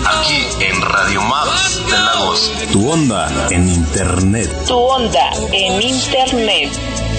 Aquí en Radio Max de Lagos. Tu onda en internet. Tu onda en internet.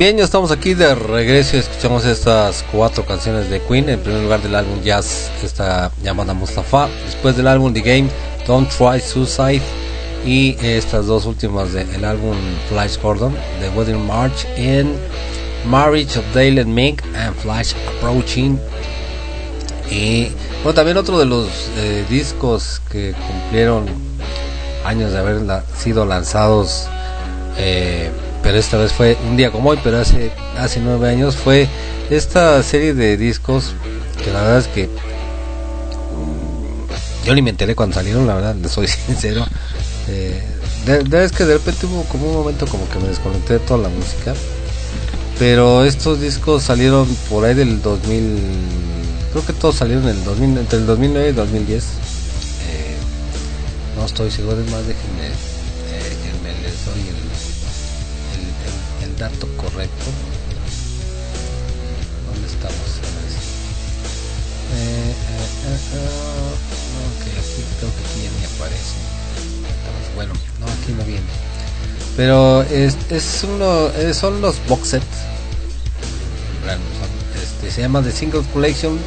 Bien, ya estamos aquí de regreso y escuchamos estas cuatro canciones de Queen. En primer lugar del álbum Jazz, esta llamada Mustafa. Después del álbum The Game, Don't Try Suicide. Y estas dos últimas del álbum Flash Gordon, The Wedding March en Marriage of Dale and Meg and Flash Approaching. Y bueno, también otro de los eh, discos que cumplieron años de haber sido lanzados. eh, pero esta vez fue un día como hoy, pero hace hace nueve años fue esta serie de discos que la verdad es que mm, yo ni me enteré cuando salieron, la verdad, les soy sincero. Eh, de, de- es que de repente hubo como un momento como que me desconecté de toda la música, pero estos discos salieron por ahí del 2000, creo que todos salieron en el 2000, entre el 2009 y el 2010. Eh, no estoy seguro, es más, déjenme, dato correcto. ¿Dónde estamos? Eh, eh, eh, eh, ok, aquí creo que aquí ya me aparece. Bueno, no, aquí no viene. Pero es, es uno, eh, son los box sets. Este, se llama The Single Collection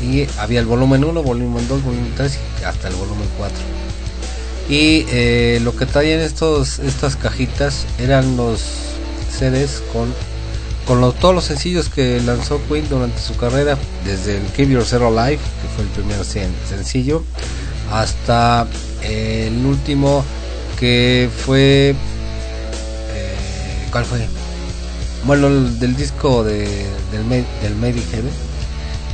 y había el volumen 1, volumen 2, volumen 3 y hasta el volumen 4. Y eh, lo que traían estos, estas cajitas eran los CDs con, con todos los sencillos que lanzó Queen durante su carrera, desde el Keep Yourself Alive, que fue el primer sen- sencillo, hasta el último que fue... eh, ¿Cuál fue? Bueno, el del disco de, del, del in Heaven.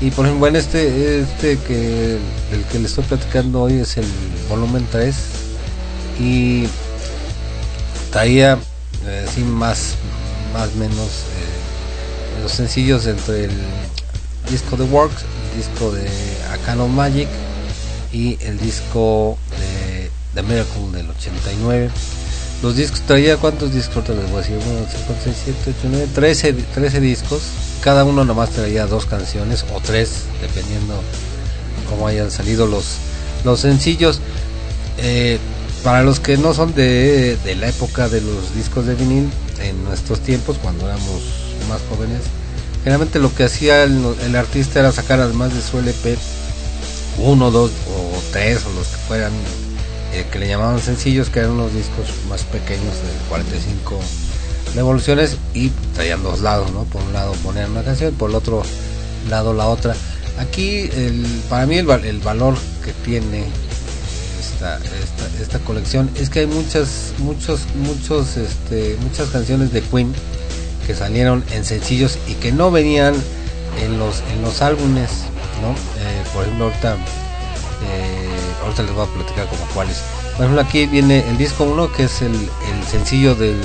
Y por ejemplo, en este, este que del que le estoy platicando hoy es el volumen 3 y traía eh, más más menos eh, los sencillos entre el disco de Works, el disco de A Can of Magic y el disco de The Miracle del 89. Los discos traía cuántos discos te les voy a decir, 1, 5, 6, 7, 8, 9, 13, 13 discos. Cada uno nomás traía dos canciones o tres, dependiendo cómo hayan salido los, los sencillos. Eh, para los que no son de, la época de los discos de vinil, en nuestros tiempos, cuando éramos más jóvenes, generalmente lo que hacía el, artista era sacar además de su LP uno, dos o tres o los que fueran eh, que le llamaban sencillos, que eran unos discos más pequeños de 45 revoluciones y traían dos lados, ¿no? Por un lado ponían una canción, por el otro lado la otra. Aquí para mí el valor que tiene esta, esta, esta colección es que hay muchas muchos muchos este, muchas canciones de Queen que salieron en sencillos y que no venían en los en los álbumes no Eh, por ejemplo ahorita Eh, ahorita les voy a platicar como cuáles. Por ejemplo, aquí viene el disco 1, que es el, el sencillo del,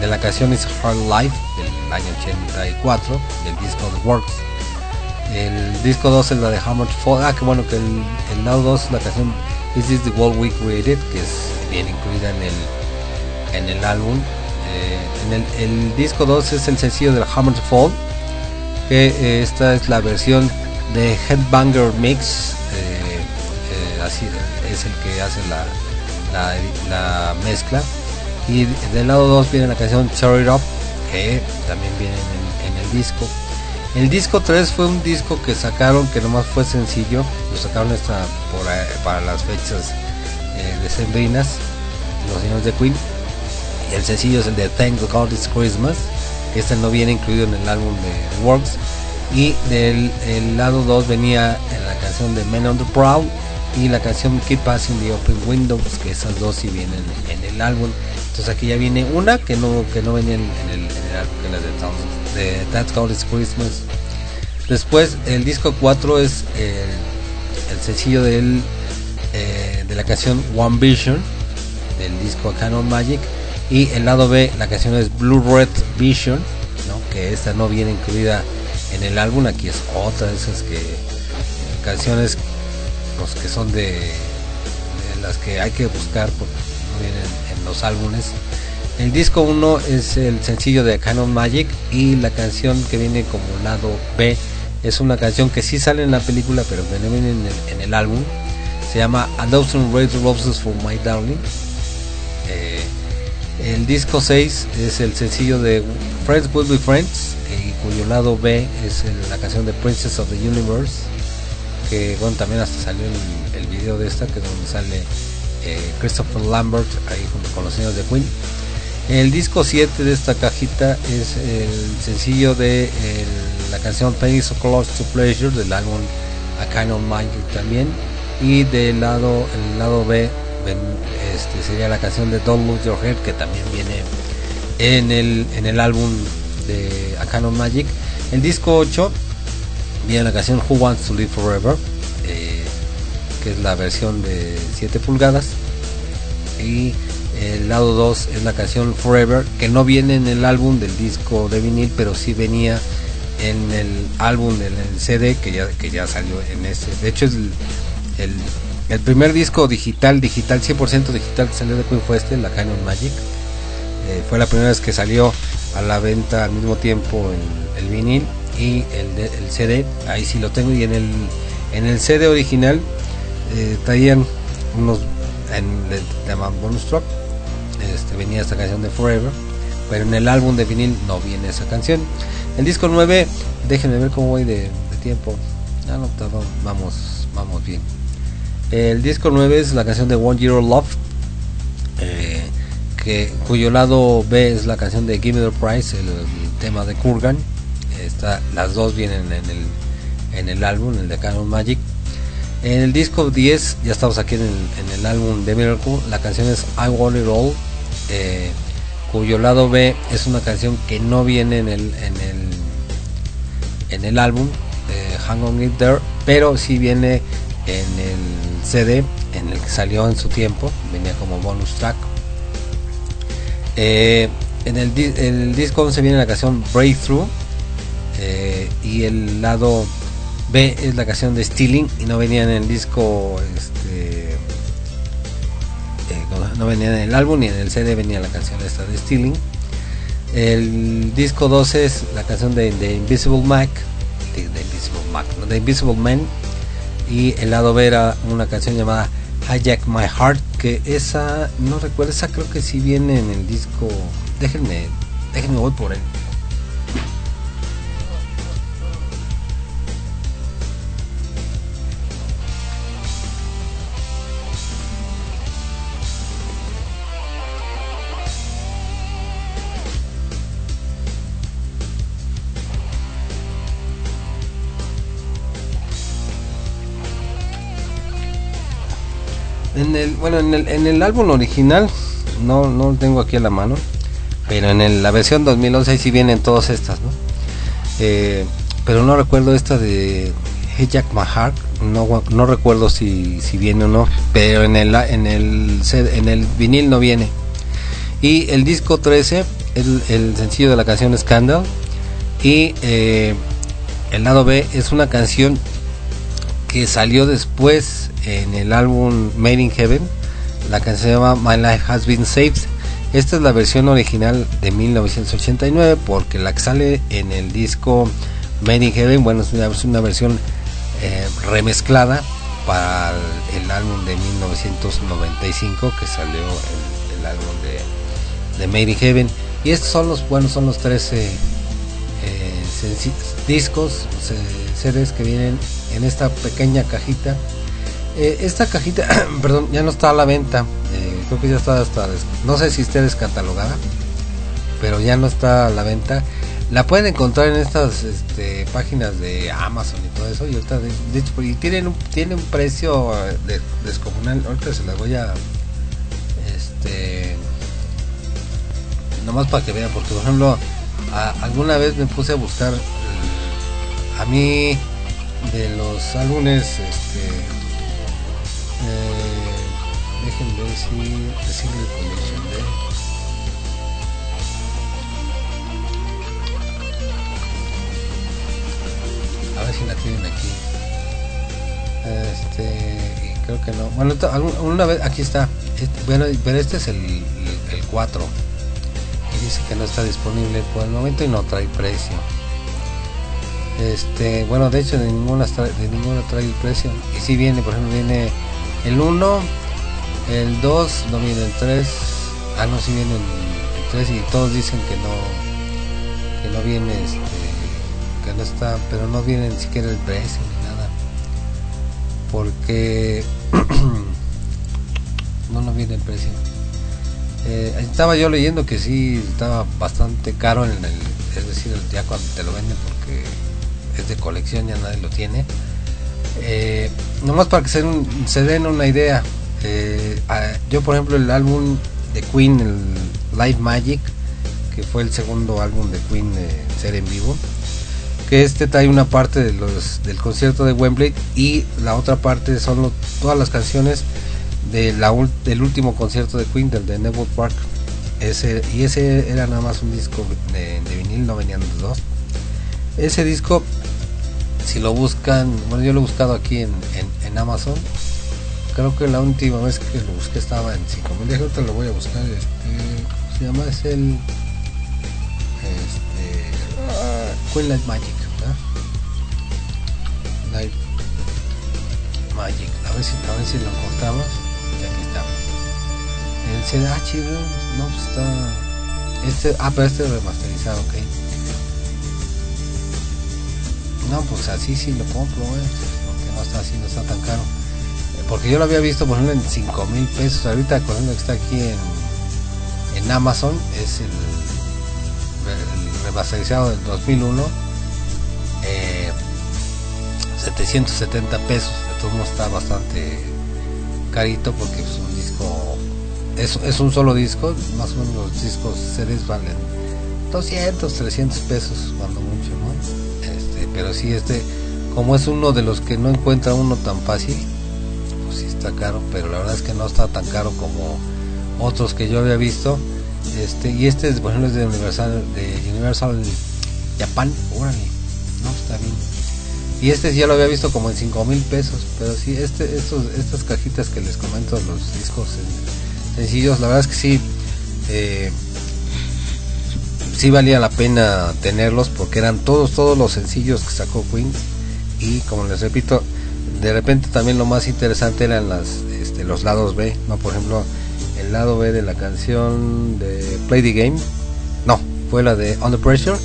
de la canción It's Hard Life del año 84, del disco The Works. El disco 2 es la de Hammer Fall. Ah, que bueno, que el, el lado 2 es la canción This is the World We Created, que es bien incluida en el, en el álbum. Eh, en el, disco 2 es el sencillo de Hammer Fall, que eh, esta es la versión de Headbanger Mix. eh, así es el que hace la, la, la mezcla. Y del lado 2 viene la canción Tear It Up, que también viene en, en el disco. El disco 3 fue un disco que sacaron que nomás fue sencillo, lo sacaron ahí- para las fechas eh, decembrinas, los señores de Queen. El sencillo es el de Thank God It's Christmas, que este no viene incluido en el álbum de Works. Y del el lado 2 venía en la canción de Men on the Prowl y la canción Keep Passing the Open Windows, que esas dos sí vienen en el álbum. Entonces aquí ya viene una que no que no venía en, el, en el la de, de That's It's Christmas. Después el disco 4 es eh, el sencillo del, eh, de la canción One Vision del disco Canon Magic y el lado B la canción es Blue Red Vision que esta no viene incluida en el álbum aquí es otra de esas que canciones pues, que son de, de las que hay que buscar porque no vienen en los álbumes el disco 1 es el sencillo de Canon Magic y la canción que viene como lado B es una canción que sí sale en la película pero que no viene en el, en el álbum. Se llama A Thousand Red Roses for My Darling. Eh, el disco 6 es el sencillo de Friends Will Be Friends eh, y cuyo lado B es la canción de Princess of the Universe que bueno también hasta salió el, el video de esta que es donde sale eh, Christopher Lambert ahí junto con los señores de Queen. El disco 7 de esta cajita es el sencillo de el- la canción Pain So Close to Pleasure del álbum A Kind of Magic también. Y del lado el lado B este sería la canción de Don't Lose Your Head que también viene en el en el álbum de A Kind of Magic. El disco 8 viene la canción Who Wants to Live Forever que es la versión de 7 pulgadas. Y el lado 2 es la canción Forever que no viene en el álbum del disco de vinil pero sí venía en el álbum del el CD que ya, que ya salió en ese. De hecho es el, el, primer disco digital digital 100% digital que salió de Queen fue este la Canon Magic. Eh, fue la primera vez que salió a la venta al mismo tiempo el, el vinil y el, el CD ahí sí lo tengo. Y en el en el CD original eh, traían unos en le llaman bonus track. Este, venía esta canción de Forever pero en el álbum de vinil no viene esa canción. El disco 9 déjenme ver cómo voy de, tiempo. Ah, no, vamos vamos bien. El disco 9 es la canción de One Year Love eh, que, cuyo lado B es la canción de Give Me the Price el, el tema de Kurgan. Está, las dos vienen en el, en el álbum el de Canon Magic en el disco 10, ya estamos aquí en el, en álbum de Miracle, la canción es I Want It All, eh, cuyo lado B es una canción que no viene en el, en el, en el álbum, eh, Hang On It There, pero sí viene en el CD, en el que salió en su tiempo, venía como bonus track. Eh, en el, di- el disco 11 viene la canción Breakthrough y el lado B es la canción de Stealing y no venía en el disco este eh, no- venía en el álbum ni en el CD venía la canción esta de Stealing. El disco 12 es la canción de, de Invisible Mac de Invisible Mac no, de Invisible Man. Y el lado B era una canción llamada Hijack My Heart que esa no recuerdo esa creo que sí viene en el disco déjenme déjenme voy por él En el, bueno, en el, álbum original, no, no lo tengo aquí a la mano, pero en la versión 2011 ahí sí vienen todas estas. Eh, pero no recuerdo esta de Hey Jack My Heart, no, no recuerdo si, si viene o no, pero en el, en el en el vinil no viene. Y el disco 13, el, el sencillo de la canción Scandal. Y eh, el lado B es una canción que salió después en el álbum Made in Heaven. La canción se llama My Life Has Been Saved. Esta es la versión original de 1989 porque la que sale en el disco Made in Heaven, bueno, es una, versión eh, remezclada para el, álbum de 1995 que salió el, el álbum de, de Made in Heaven. Y estos son los, bueno, son los 13 eh, senci- discos, CDs que vienen en esta pequeña cajita. Eh, esta cajita, perdón, ya no está a la venta. eh, creo que ya está hasta, no sé si esté descatalogada, pero ya no está a la venta. La pueden encontrar en estas este, páginas de Amazon y todo eso. Y ahorita, de, de hecho, y tienen un, tiene un precio eh, de- descomunal. Ahorita se las voy a, este, nomás para que vean, porque por ejemplo, alguna vez me puse a buscar a mí de los álbumes, este, eh, dejen ver si Single Collection de a ver si la tienen aquí. Este creo que no. Bueno una vez aquí está. Este- bueno pero este es el, el, 4 y dice que no está disponible por el momento y no trae precio este bueno de hecho de ninguna de ninguna trae el precio. Y si viene por ejemplo viene el 1 el 2 no viene el 3 ah no si viene el, el 3 y todos dicen que no que no viene este que no está pero no viene ni siquiera el precio ni nada. Porque no no viene el precio. Eh, estaba yo leyendo que sí estaba bastante caro en el es decir ya cuando te lo venden porque es de colección ya nadie lo tiene eh, nomás para que se, se den una idea eh, yo por ejemplo el álbum de Queen el Live Magic que fue el segundo álbum de Queen eh, ser en vivo que este trae una parte de los, del concierto de Wembley y la otra parte son todas las canciones de la, del último concierto de Queen, del de Neville Park. Ese, y ese era nada más un disco de, de vinil, no venían los dos. Ese disco, si lo buscan, bueno, yo lo he buscado aquí en, en, en Amazon. Creo que la última vez que lo busqué estaba en 5000. Déjame, ahorita lo voy a buscar. Este, ¿Cómo se llama? Es el. Este. ah, Queen Light Magic, ¿verdad? Light Magic. A ver si, a ver si lo encontramos. Y aquí está. El CD. No, pues está. Este, ah, pero este es remasterizado, ok. No, pues así sí lo compro, güey. Porque no está así, no está tan caro. Eh, Porque yo lo había visto, por en 5 mil pesos. Ahorita, por ejemplo, que está aquí en, en Amazon, es el, el remasterizado del 2001. Eh, 770 pesos. De todos modos está bastante carito porque es un disco. Es, es un solo disco. Más o menos los discos CDs valen 200, 300 pesos cuando mucho, ¿no? Este, pero sí, este, como es uno de los que no encuentra uno tan fácil, pues sí está caro, pero la verdad es que no está tan caro como otros que yo había visto. Este, y este es, por ejemplo, es de Universal, de Universal Japan, órale, no, está bien. Y este ya lo había visto como en 5 mil pesos, pero sí, este, estos, estas cajitas que les comento, los discos eh, sencillos, la verdad es que sí, eh, sí valía la pena tenerlos porque eran todos, todos los sencillos que sacó Queen. Y como les repito, de repente también lo más interesante eran las, este, los lados B, ¿no? Por ejemplo, el lado B de la canción de Play the Game, no, fue la de Under Pressure,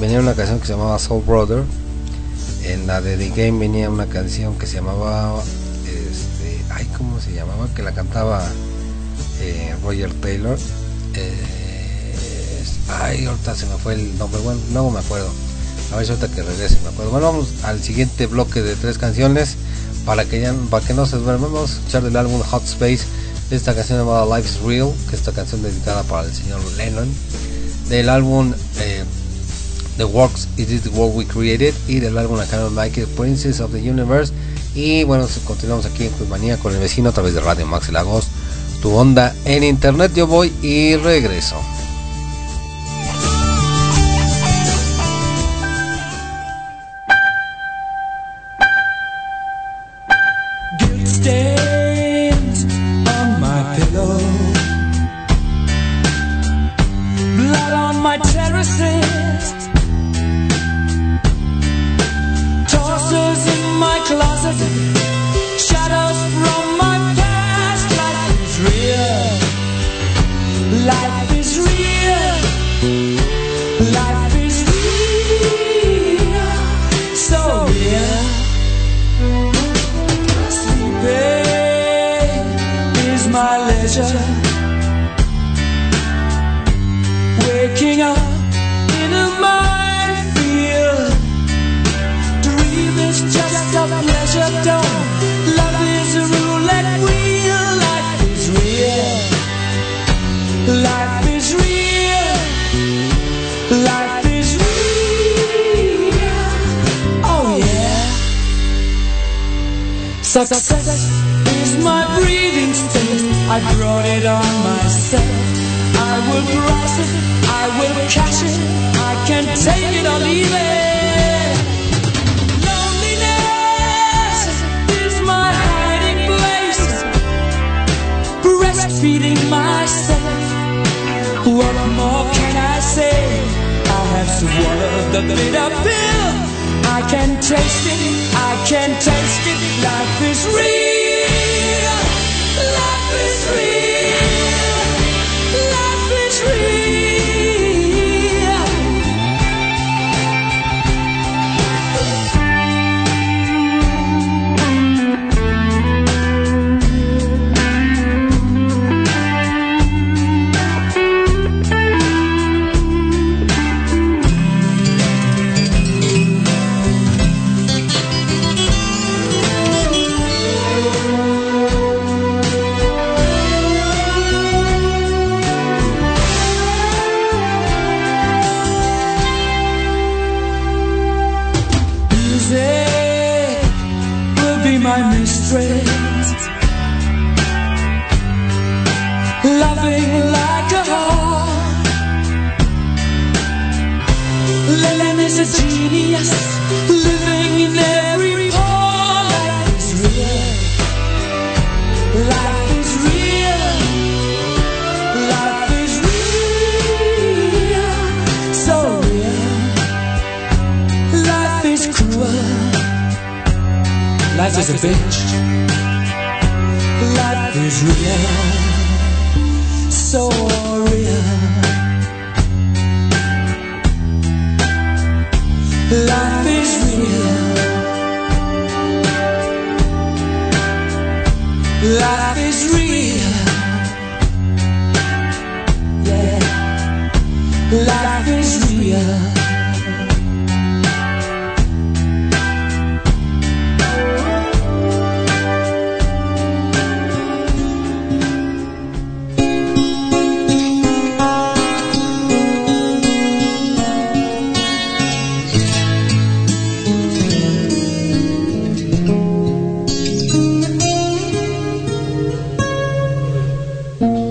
venía una canción que se llamaba Soul Brother, en la de The Game venía una canción que se llamaba, este, ay, ¿cómo se llamaba? Que la cantaba eh, Roger Taylor. Eh, Ay, ahorita se me fue el nombre. Bueno, no me acuerdo. A ver si ahorita que regrese me acuerdo. Bueno, vamos al siguiente bloque de tres canciones. Para que, ya, para que no se duerman, vamos a escuchar del álbum Hot Space. Esta canción llamada Life's Real, que es esta canción dedicada para el señor Lennon. Del álbum eh, The Works It Is the World We Created. Y del álbum acá Michael Princess of the Universe. Y bueno, continuamos aquí en Manía con el vecino a través de Radio Max Lagos. Tu onda en internet, yo voy y regreso.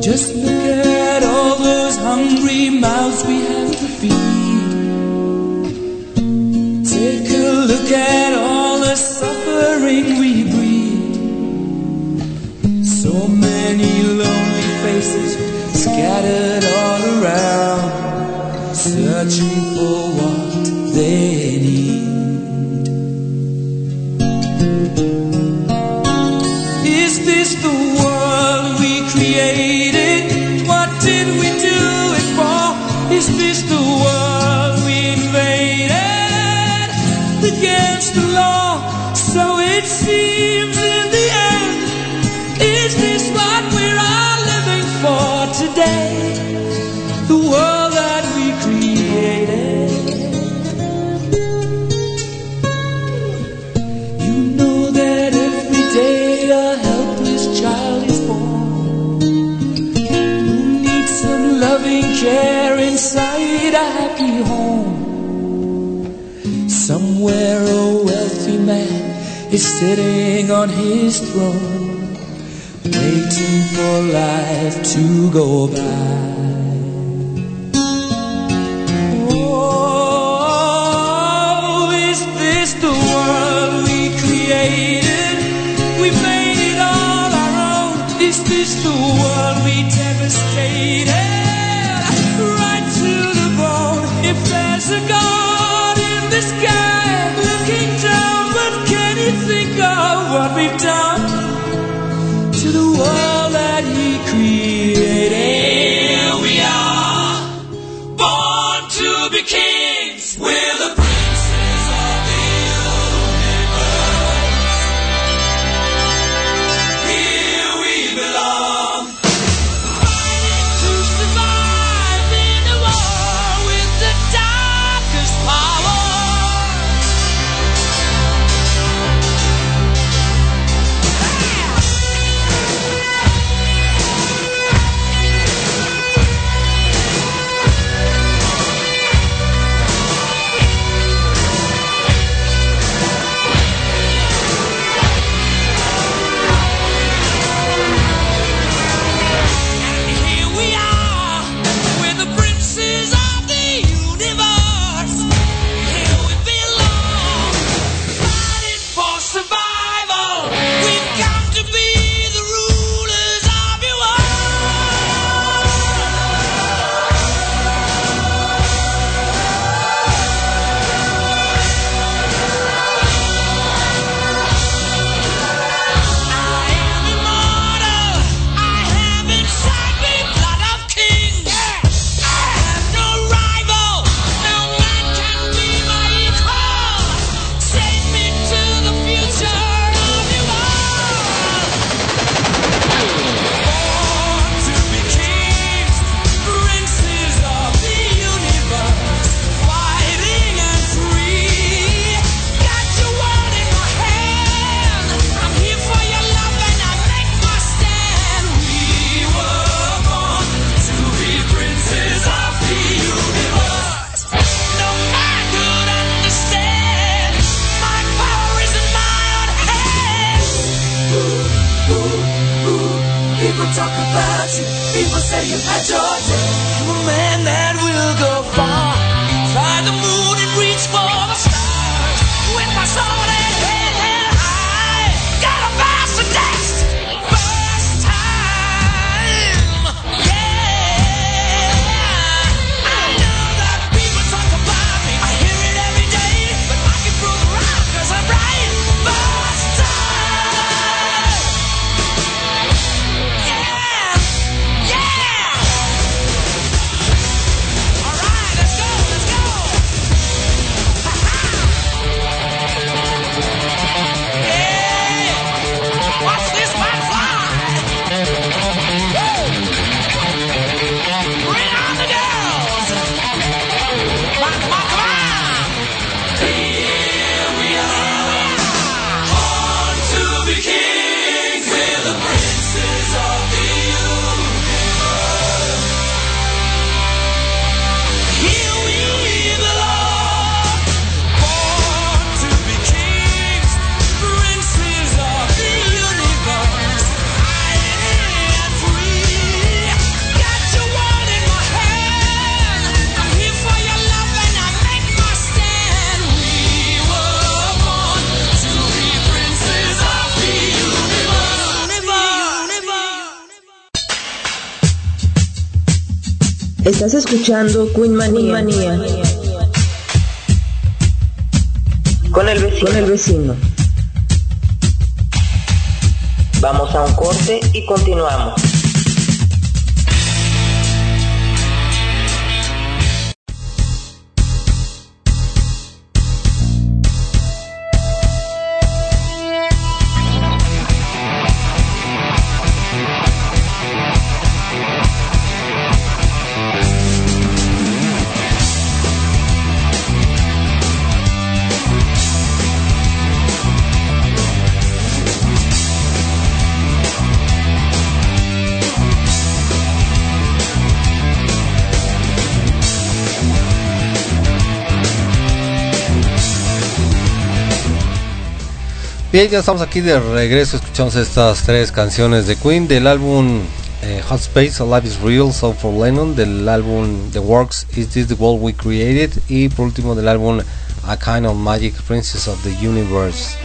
Just look at all those hungry mouths we have to feed. Take a look at all the suffering we breed. So many lonely faces scattered all around, searching for. Sitting on his throne, waiting for life to go by. Você e o rádio. Estás escuchando Queen Manía. Manía. Con el vecino. Con el vecino. Vamos a un corte y continuamos. Ya estamos aquí de regreso. Escuchamos estas tres canciones de Queen del álbum eh, Hot Space, A Life is Real, Soul for Lennon, del álbum The Works, Is This the World We Created, y por último del álbum A Kind of Magic, Princess of the Universe.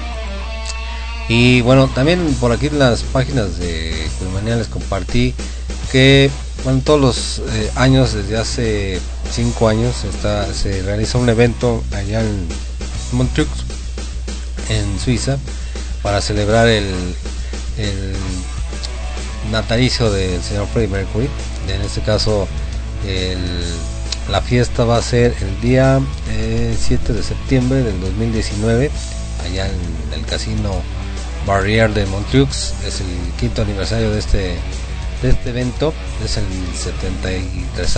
Y bueno, también por aquí en las páginas de Queenmania les compartí que bueno, todos los eh, años, desde hace cinco años, está, se realiza un evento allá en Montreux, en Suiza, para celebrar el, natalicio del señor Freddie Mercury. En este caso, la fiesta va a ser el día eh, 7 de septiembre del 2019, allá en el casino Barrière de Montreux. Es el quinto aniversario de este, de este evento, es el 73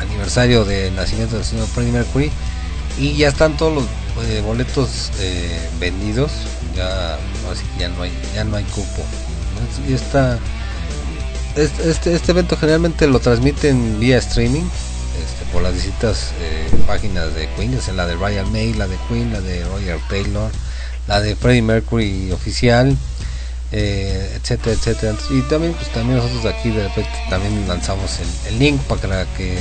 aniversario del nacimiento del señor Freddie Mercury y ya están todos los eh, boletos eh, vendidos ya ahora sí que ya no hay ya no hay cupo y esta este, este, evento generalmente lo transmiten vía streaming este, por las distintas eh, páginas de Queen es la de Royal Mail la de Queen la de Roger Taylor la de Freddie Mercury oficial eh, etcétera etcétera. Y también pues también nosotros aquí de repente también lanzamos el, el link para que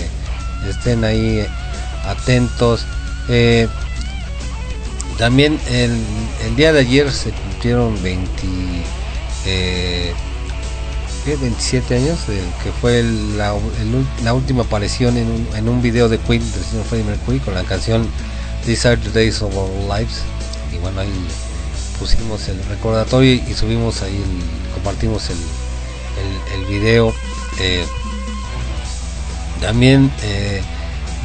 estén ahí atentos. Eh, también el, el día de ayer se cumplieron 20 eh. 27 años que fue la, la última aparición en un, en un video de Queen del señor Freddie Mercury con la canción These Are the Days of Our Lives y bueno ahí pusimos el recordatorio y subimos ahí el- compartimos el video eh, también eh,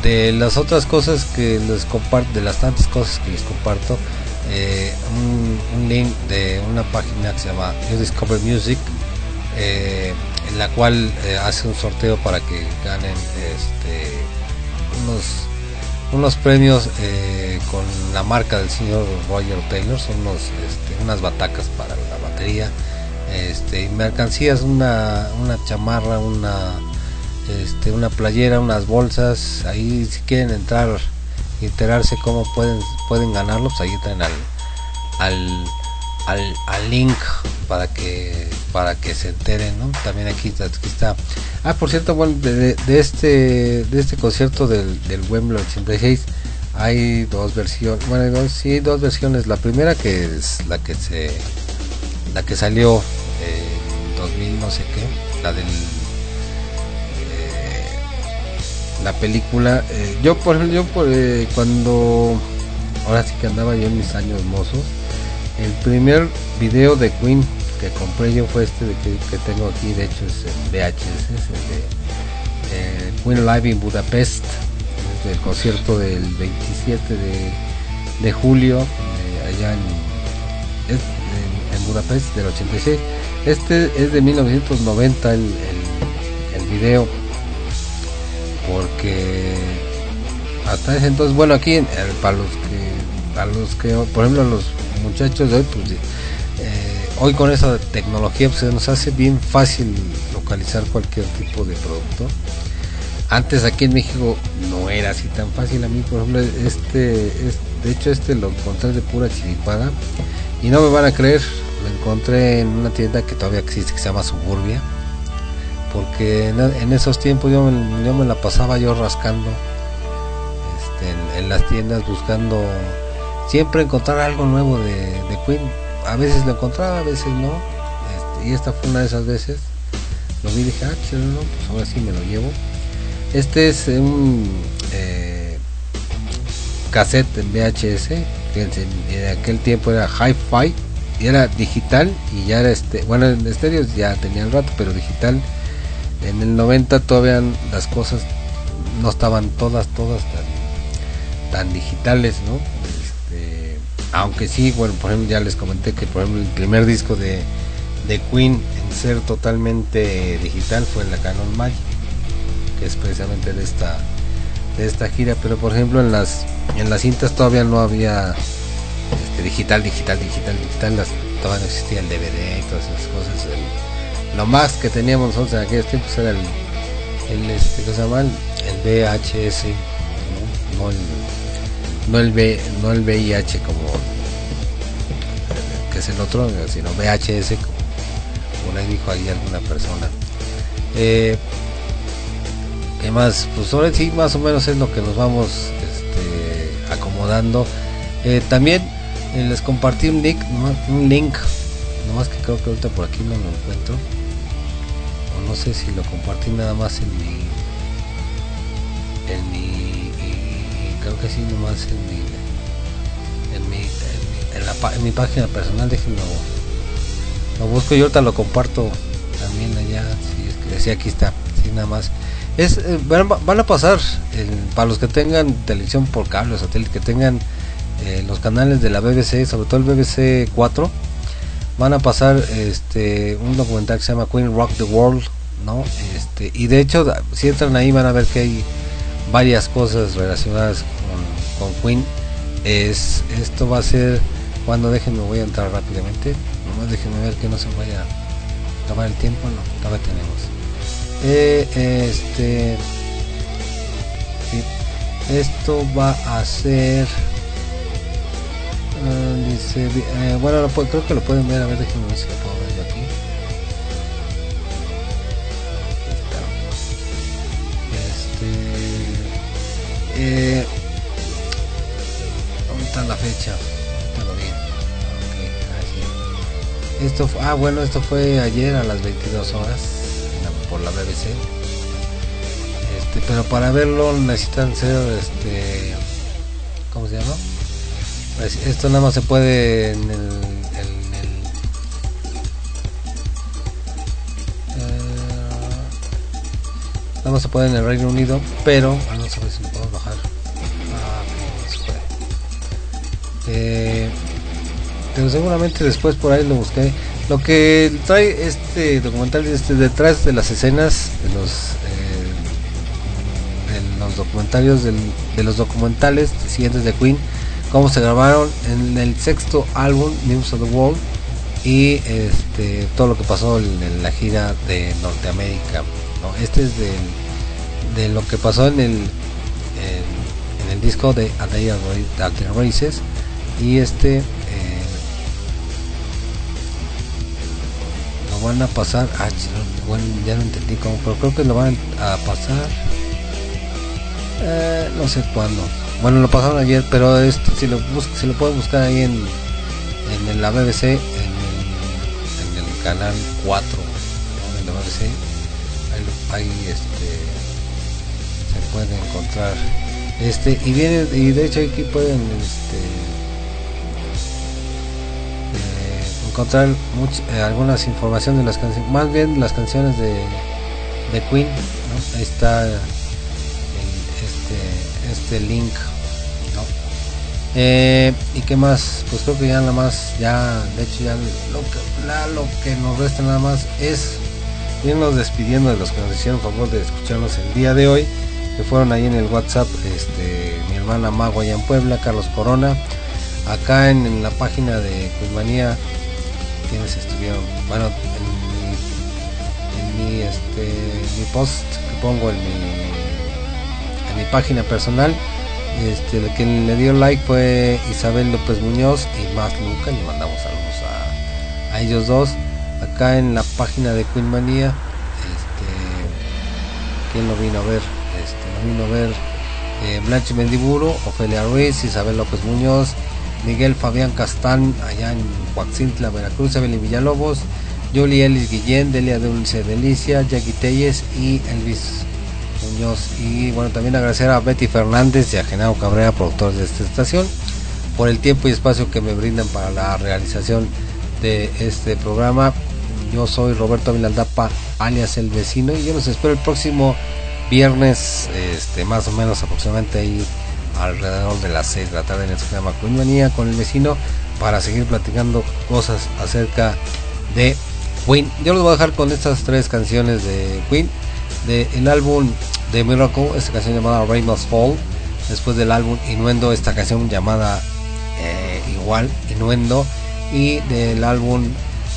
de las otras cosas que les comparto de las tantas cosas que les comparto eh, un, link de una página que se llama You Discover Music eh, en la cual eh, hace un sorteo para que ganen este unos unos premios con la marca del señor Roger Taylor. Son unos este, unas batacas para la batería este mercancías una una chamarra una este, una playera, unas bolsas, ahí si quieren entrar y enterarse cómo pueden pueden ganarlos, ahí traen al, al al, al link para que para que se enteren, ¿no? También aquí, aquí está. Ah, por cierto, bueno, de, de- este de este concierto del, del Wembley 86 hay dos versiones, bueno, dos, sí, dos versiones. La primera que es la que se la que salió eh, en 2000 no sé qué, la del la película eh, yo por ejemplo yo por, eh, cuando ahora sí que andaba yo en mis años mozos el primer video de Queen que compré yo fue este que, tengo aquí de hecho es en VHS es el de eh, Queen Live in Budapest es del concierto del 27 de, de julio allá en, en Budapest del 86 este es de 1990 el, el, el video porque hasta ese entonces bueno aquí eh, para los que los que por ejemplo los muchachos de hoy pues eh, hoy con esa tecnología pues, se nos hace bien fácil localizar cualquier tipo de producto. Antes aquí en México no era así tan fácil. A mí por ejemplo este es, de hecho este lo encontré de pura chiripada. Y no me van a creer lo encontré en una tienda que todavía existe que se llama Suburbia porque en, esos tiempos yo yo me la pasaba yo rascando este, en, las tiendas buscando siempre encontrar algo nuevo de, de Queen. A veces lo encontraba a veces no. Este, y esta fue una de esas veces. Lo vi y dije ah chido, no, pues ahora sí me lo llevo este es un eh, cassette en VHS fíjense en aquel tiempo era hi-fi y era digital y ya era este bueno en estéreos ya tenía el rato pero digital en el 90 todavía las cosas no estaban todas todas tan, digitales no Este, aunque sí bueno por ejemplo ya les comenté que por ejemplo el primer disco de, de Queen en ser totalmente digital fue la Canon Magic que es precisamente de esta de esta gira. Pero por ejemplo en las en las cintas todavía no había este, digital digital digital digital las, todavía no existía el DVD y todas esas cosas lo más que teníamos nosotros en aquellos tiempos era el, el este, ¿cómo se llama? El, VHS, ¿no? No el, no no el VIH como, es el otro, sino VHS, como por ahí dijo ahí alguna persona. Eh, ¿Qué más? Pues ahora sí, más o menos es lo que nos vamos este, acomodando. Eh, también eh, les compartí un link, un link, nomás que creo que ahorita por aquí no lo encuentro. No sé si lo compartí nada más en mi. En mi. creo que sí, nomás en mi. En mi. En, en la, en mi página personal, déjenlo. Lo busco y ahorita lo comparto también allá. Si es que sí, aquí está. Sí, nada más. Es, eh, van, a pasar, para los que tengan televisión por cable o satélite, que tengan eh, los canales de la BBC, sobre todo el BBC 4, van a pasar este un documental que se llama Queen Rock the World, ¿no? Este, y de hecho, si entran ahí van a ver que hay varias cosas relacionadas con, con Queen. Es, esto va a ser cuando déjenme voy a entrar rápidamente. Nomás déjenme ver que no se vaya a acabar el tiempo, no, todavía tenemos. Eh, este esto va a ser ah, dice eh, bueno lo creo que lo pueden ver a ver déjenme ver si lo puedo ver yo aquí está. este eh, ¿dónde está la fecha? Ok, así. Esto ah bueno esto fue ayer a las 22 horas por la BBC este, pero para verlo necesitan ser este ¿cómo se llama? Pues esto nada más se puede en el, en eh, nada más se puede en el Reino Unido pero ah, no sé si podemos bajar. Ah. Eh, pero seguramente después por ahí lo busqué. Lo que trae este documental este detrás de las escenas de los eh, de los documentarios del- de los documentales siguientes de Queen cómo se grabaron en el sexto álbum News of the World y este todo lo que pasó en, la gira de Norteamérica ¿no? este es de lo que pasó en el en, el disco de A Day Races y este eh, lo van a pasar ah, bueno, ya no entendí cómo pero creo que lo van a pasar eh, no sé cuándo bueno lo pasaron ayer pero este si lo si lo pueden buscar ahí en en la BBC en el, en el canal 4 ¿no? de la BBC ahí, este se puede encontrar este y viene y de hecho aquí pueden este eh, encontrar much- eh, algunas informaciones de las canciones más bien las canciones de, de Queen ahí está el- este link. Eh, y qué más pues creo que ya nada más ya de hecho ya lo que, lo que nos resta nada más es irnos despidiendo de los que nos hicieron favor de escucharnos el día de hoy que fueron ahí en el WhatsApp este mi hermana Mago allá en Puebla Carlos Corona acá en, la página de Quizmanía quienes estuvieron bueno en mi, en mi este mi post que pongo en mi mi página personal este que le dio like fue Isabel López Muñoz y más Luca le mandamos saludos a, ellos dos. Acá en la página de Queen Manía este quién lo vino a ver este lo vino a ver eh, Blanche Mendiburo Ofelia Ruiz Isabel López Muñoz Miguel Fabián Castán allá en Huaxintla Veracruz Evelyn Villalobos Yoli Ellis Guillén Delia Dulce Delicia Jackie Telles y Elvis Muñoz. Y bueno también agradecer a Betty Fernández y a Genaro Cabrera productores de esta estación por el tiempo y espacio que me brindan para la realización de este programa. Yo soy Roberto Vilaldapa alias El Vecino y yo los espero el próximo viernes este más o menos aproximadamente ahí alrededor de las 6 de la tarde en el programa Queen con el vecino para seguir platicando cosas acerca de Queen. Yo los voy a dejar con estas tres canciones de Queen del el álbum de Miracle, esta canción llamada Rain Must Fall, después del álbum Innuendo, esta canción llamada eh, igual Innuendo y del álbum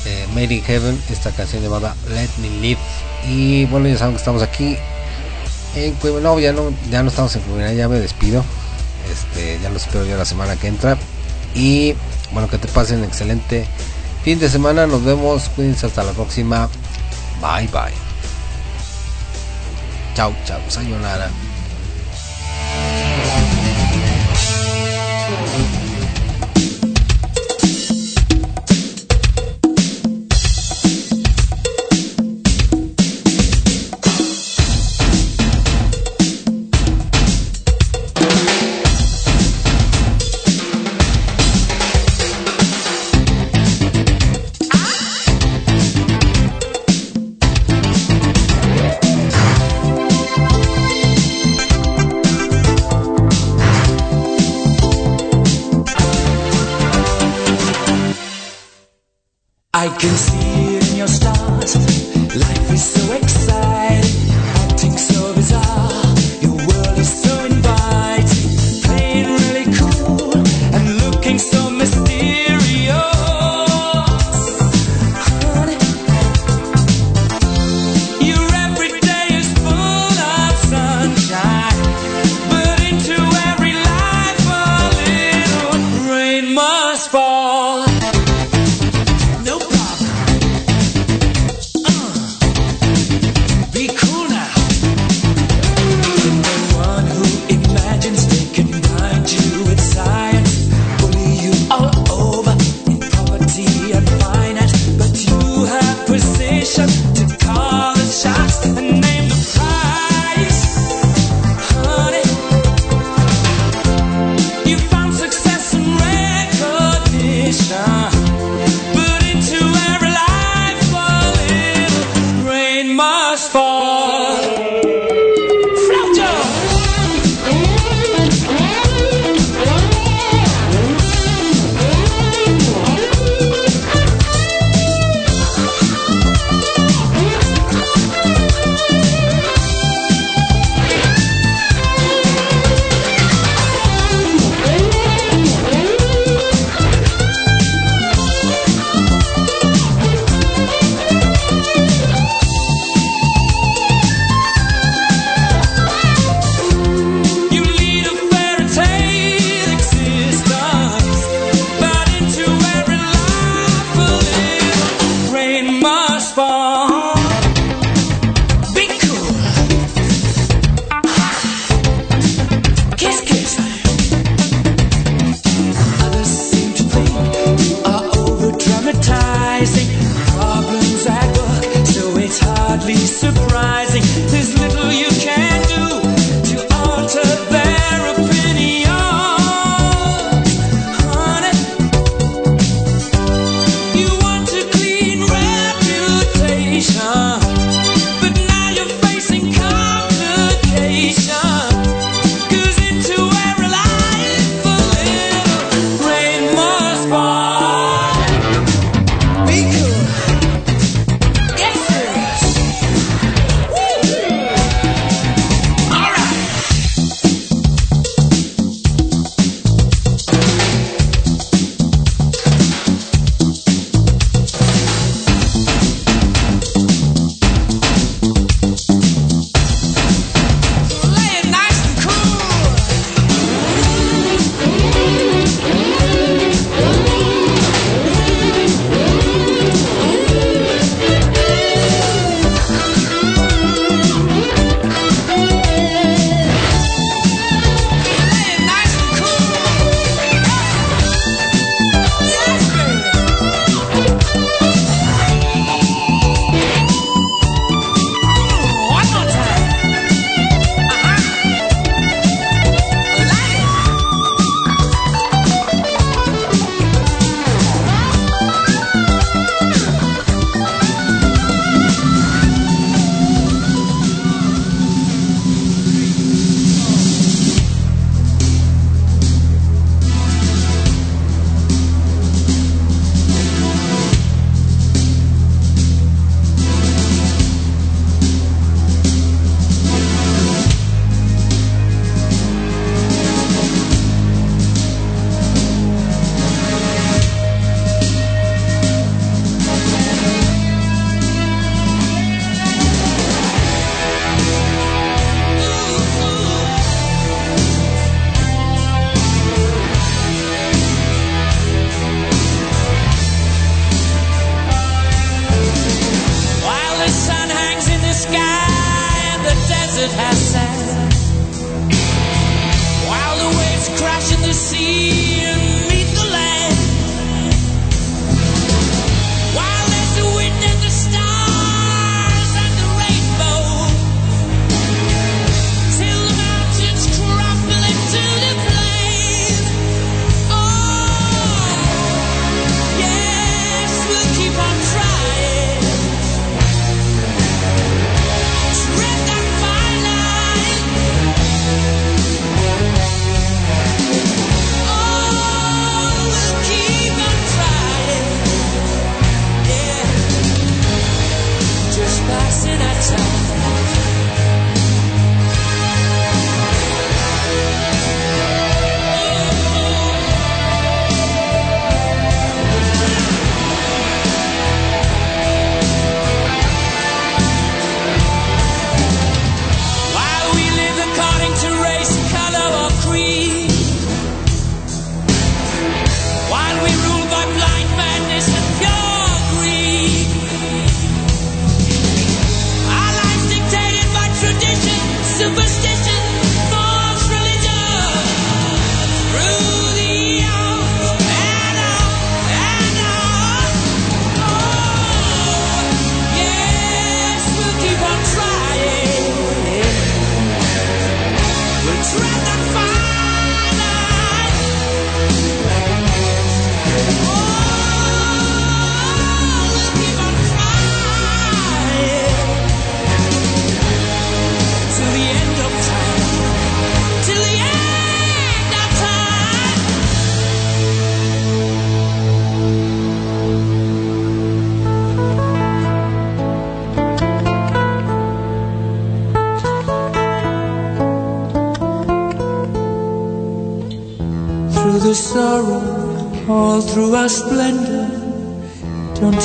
eh, Made in Heaven, esta canción llamada Let Me Live. Y bueno, ya saben que estamos aquí en. No, ya no, ya no estamos en Cueva, ya me despido. Este, ya los espero yo la semana que entra. Y bueno, que te pasen excelente fin de semana. Nos vemos. Cuídense hasta la próxima. Bye bye. Chao, chao. Sayonara. I can see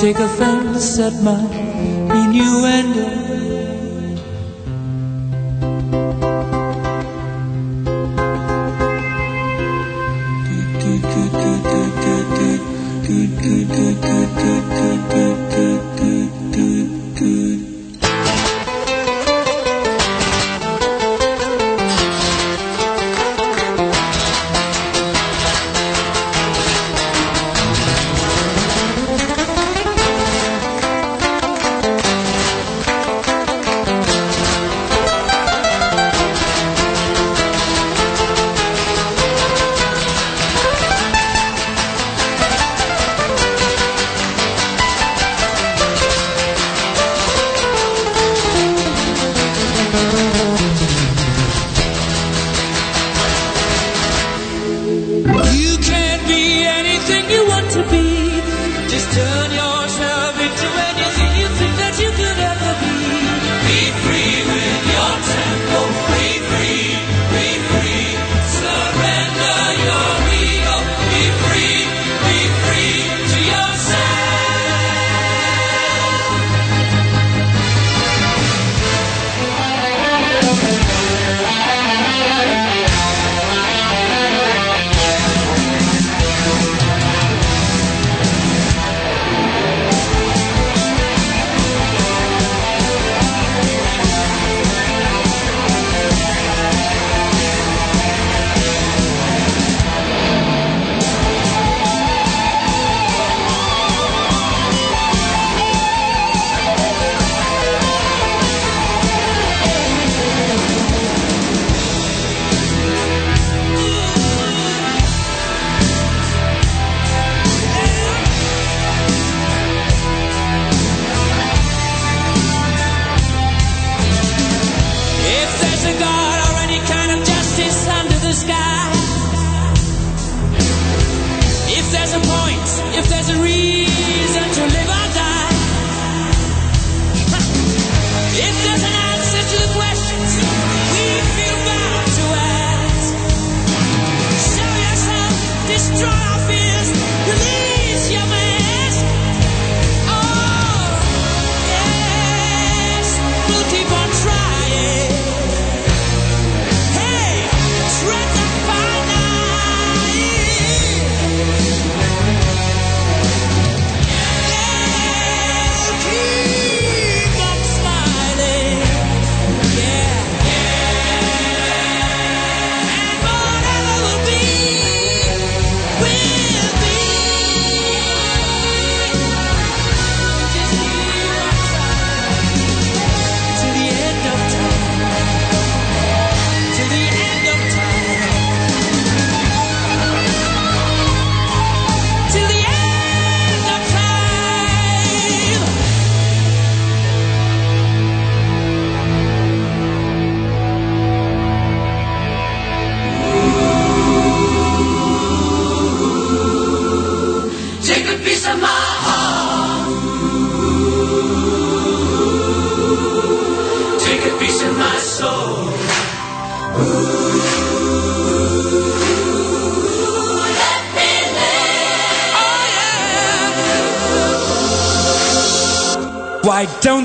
take offense at my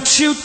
don't you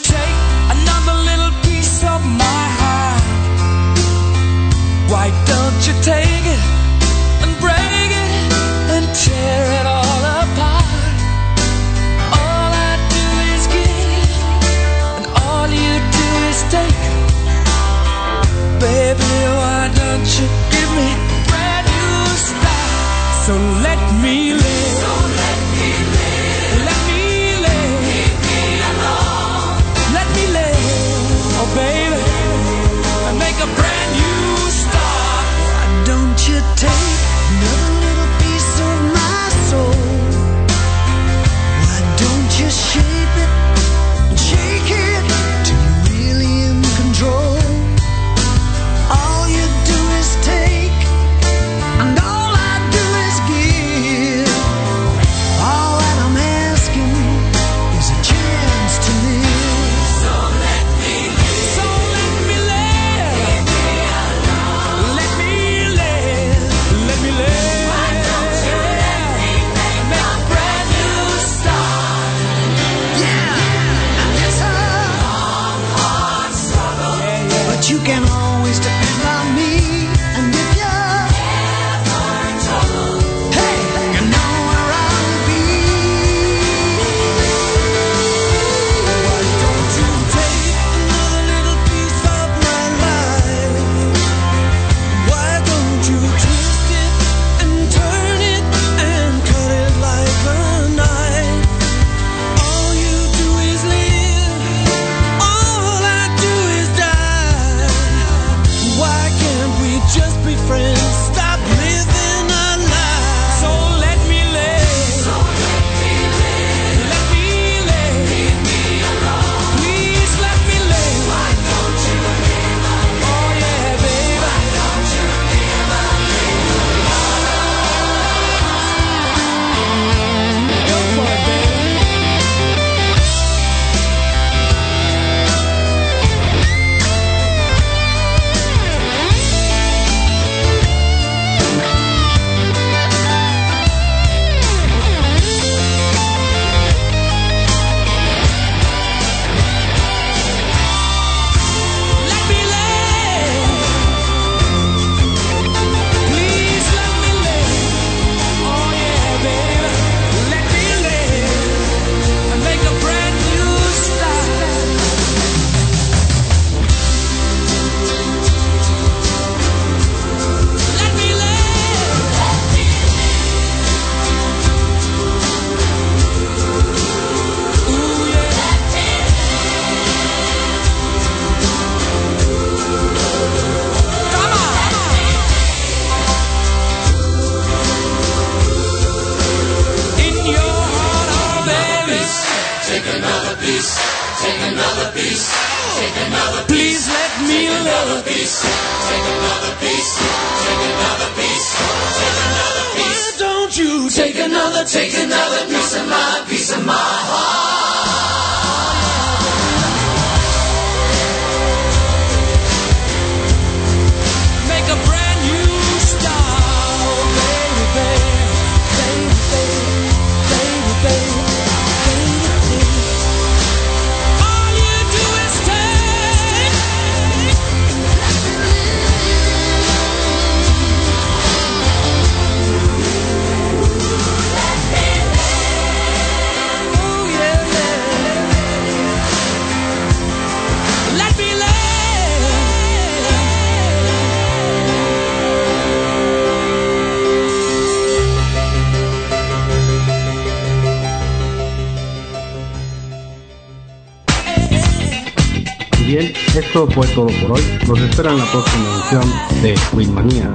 esperan la próxima edición de Winmanía.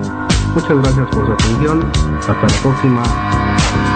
Muchas gracias por su atención. Hasta la próxima.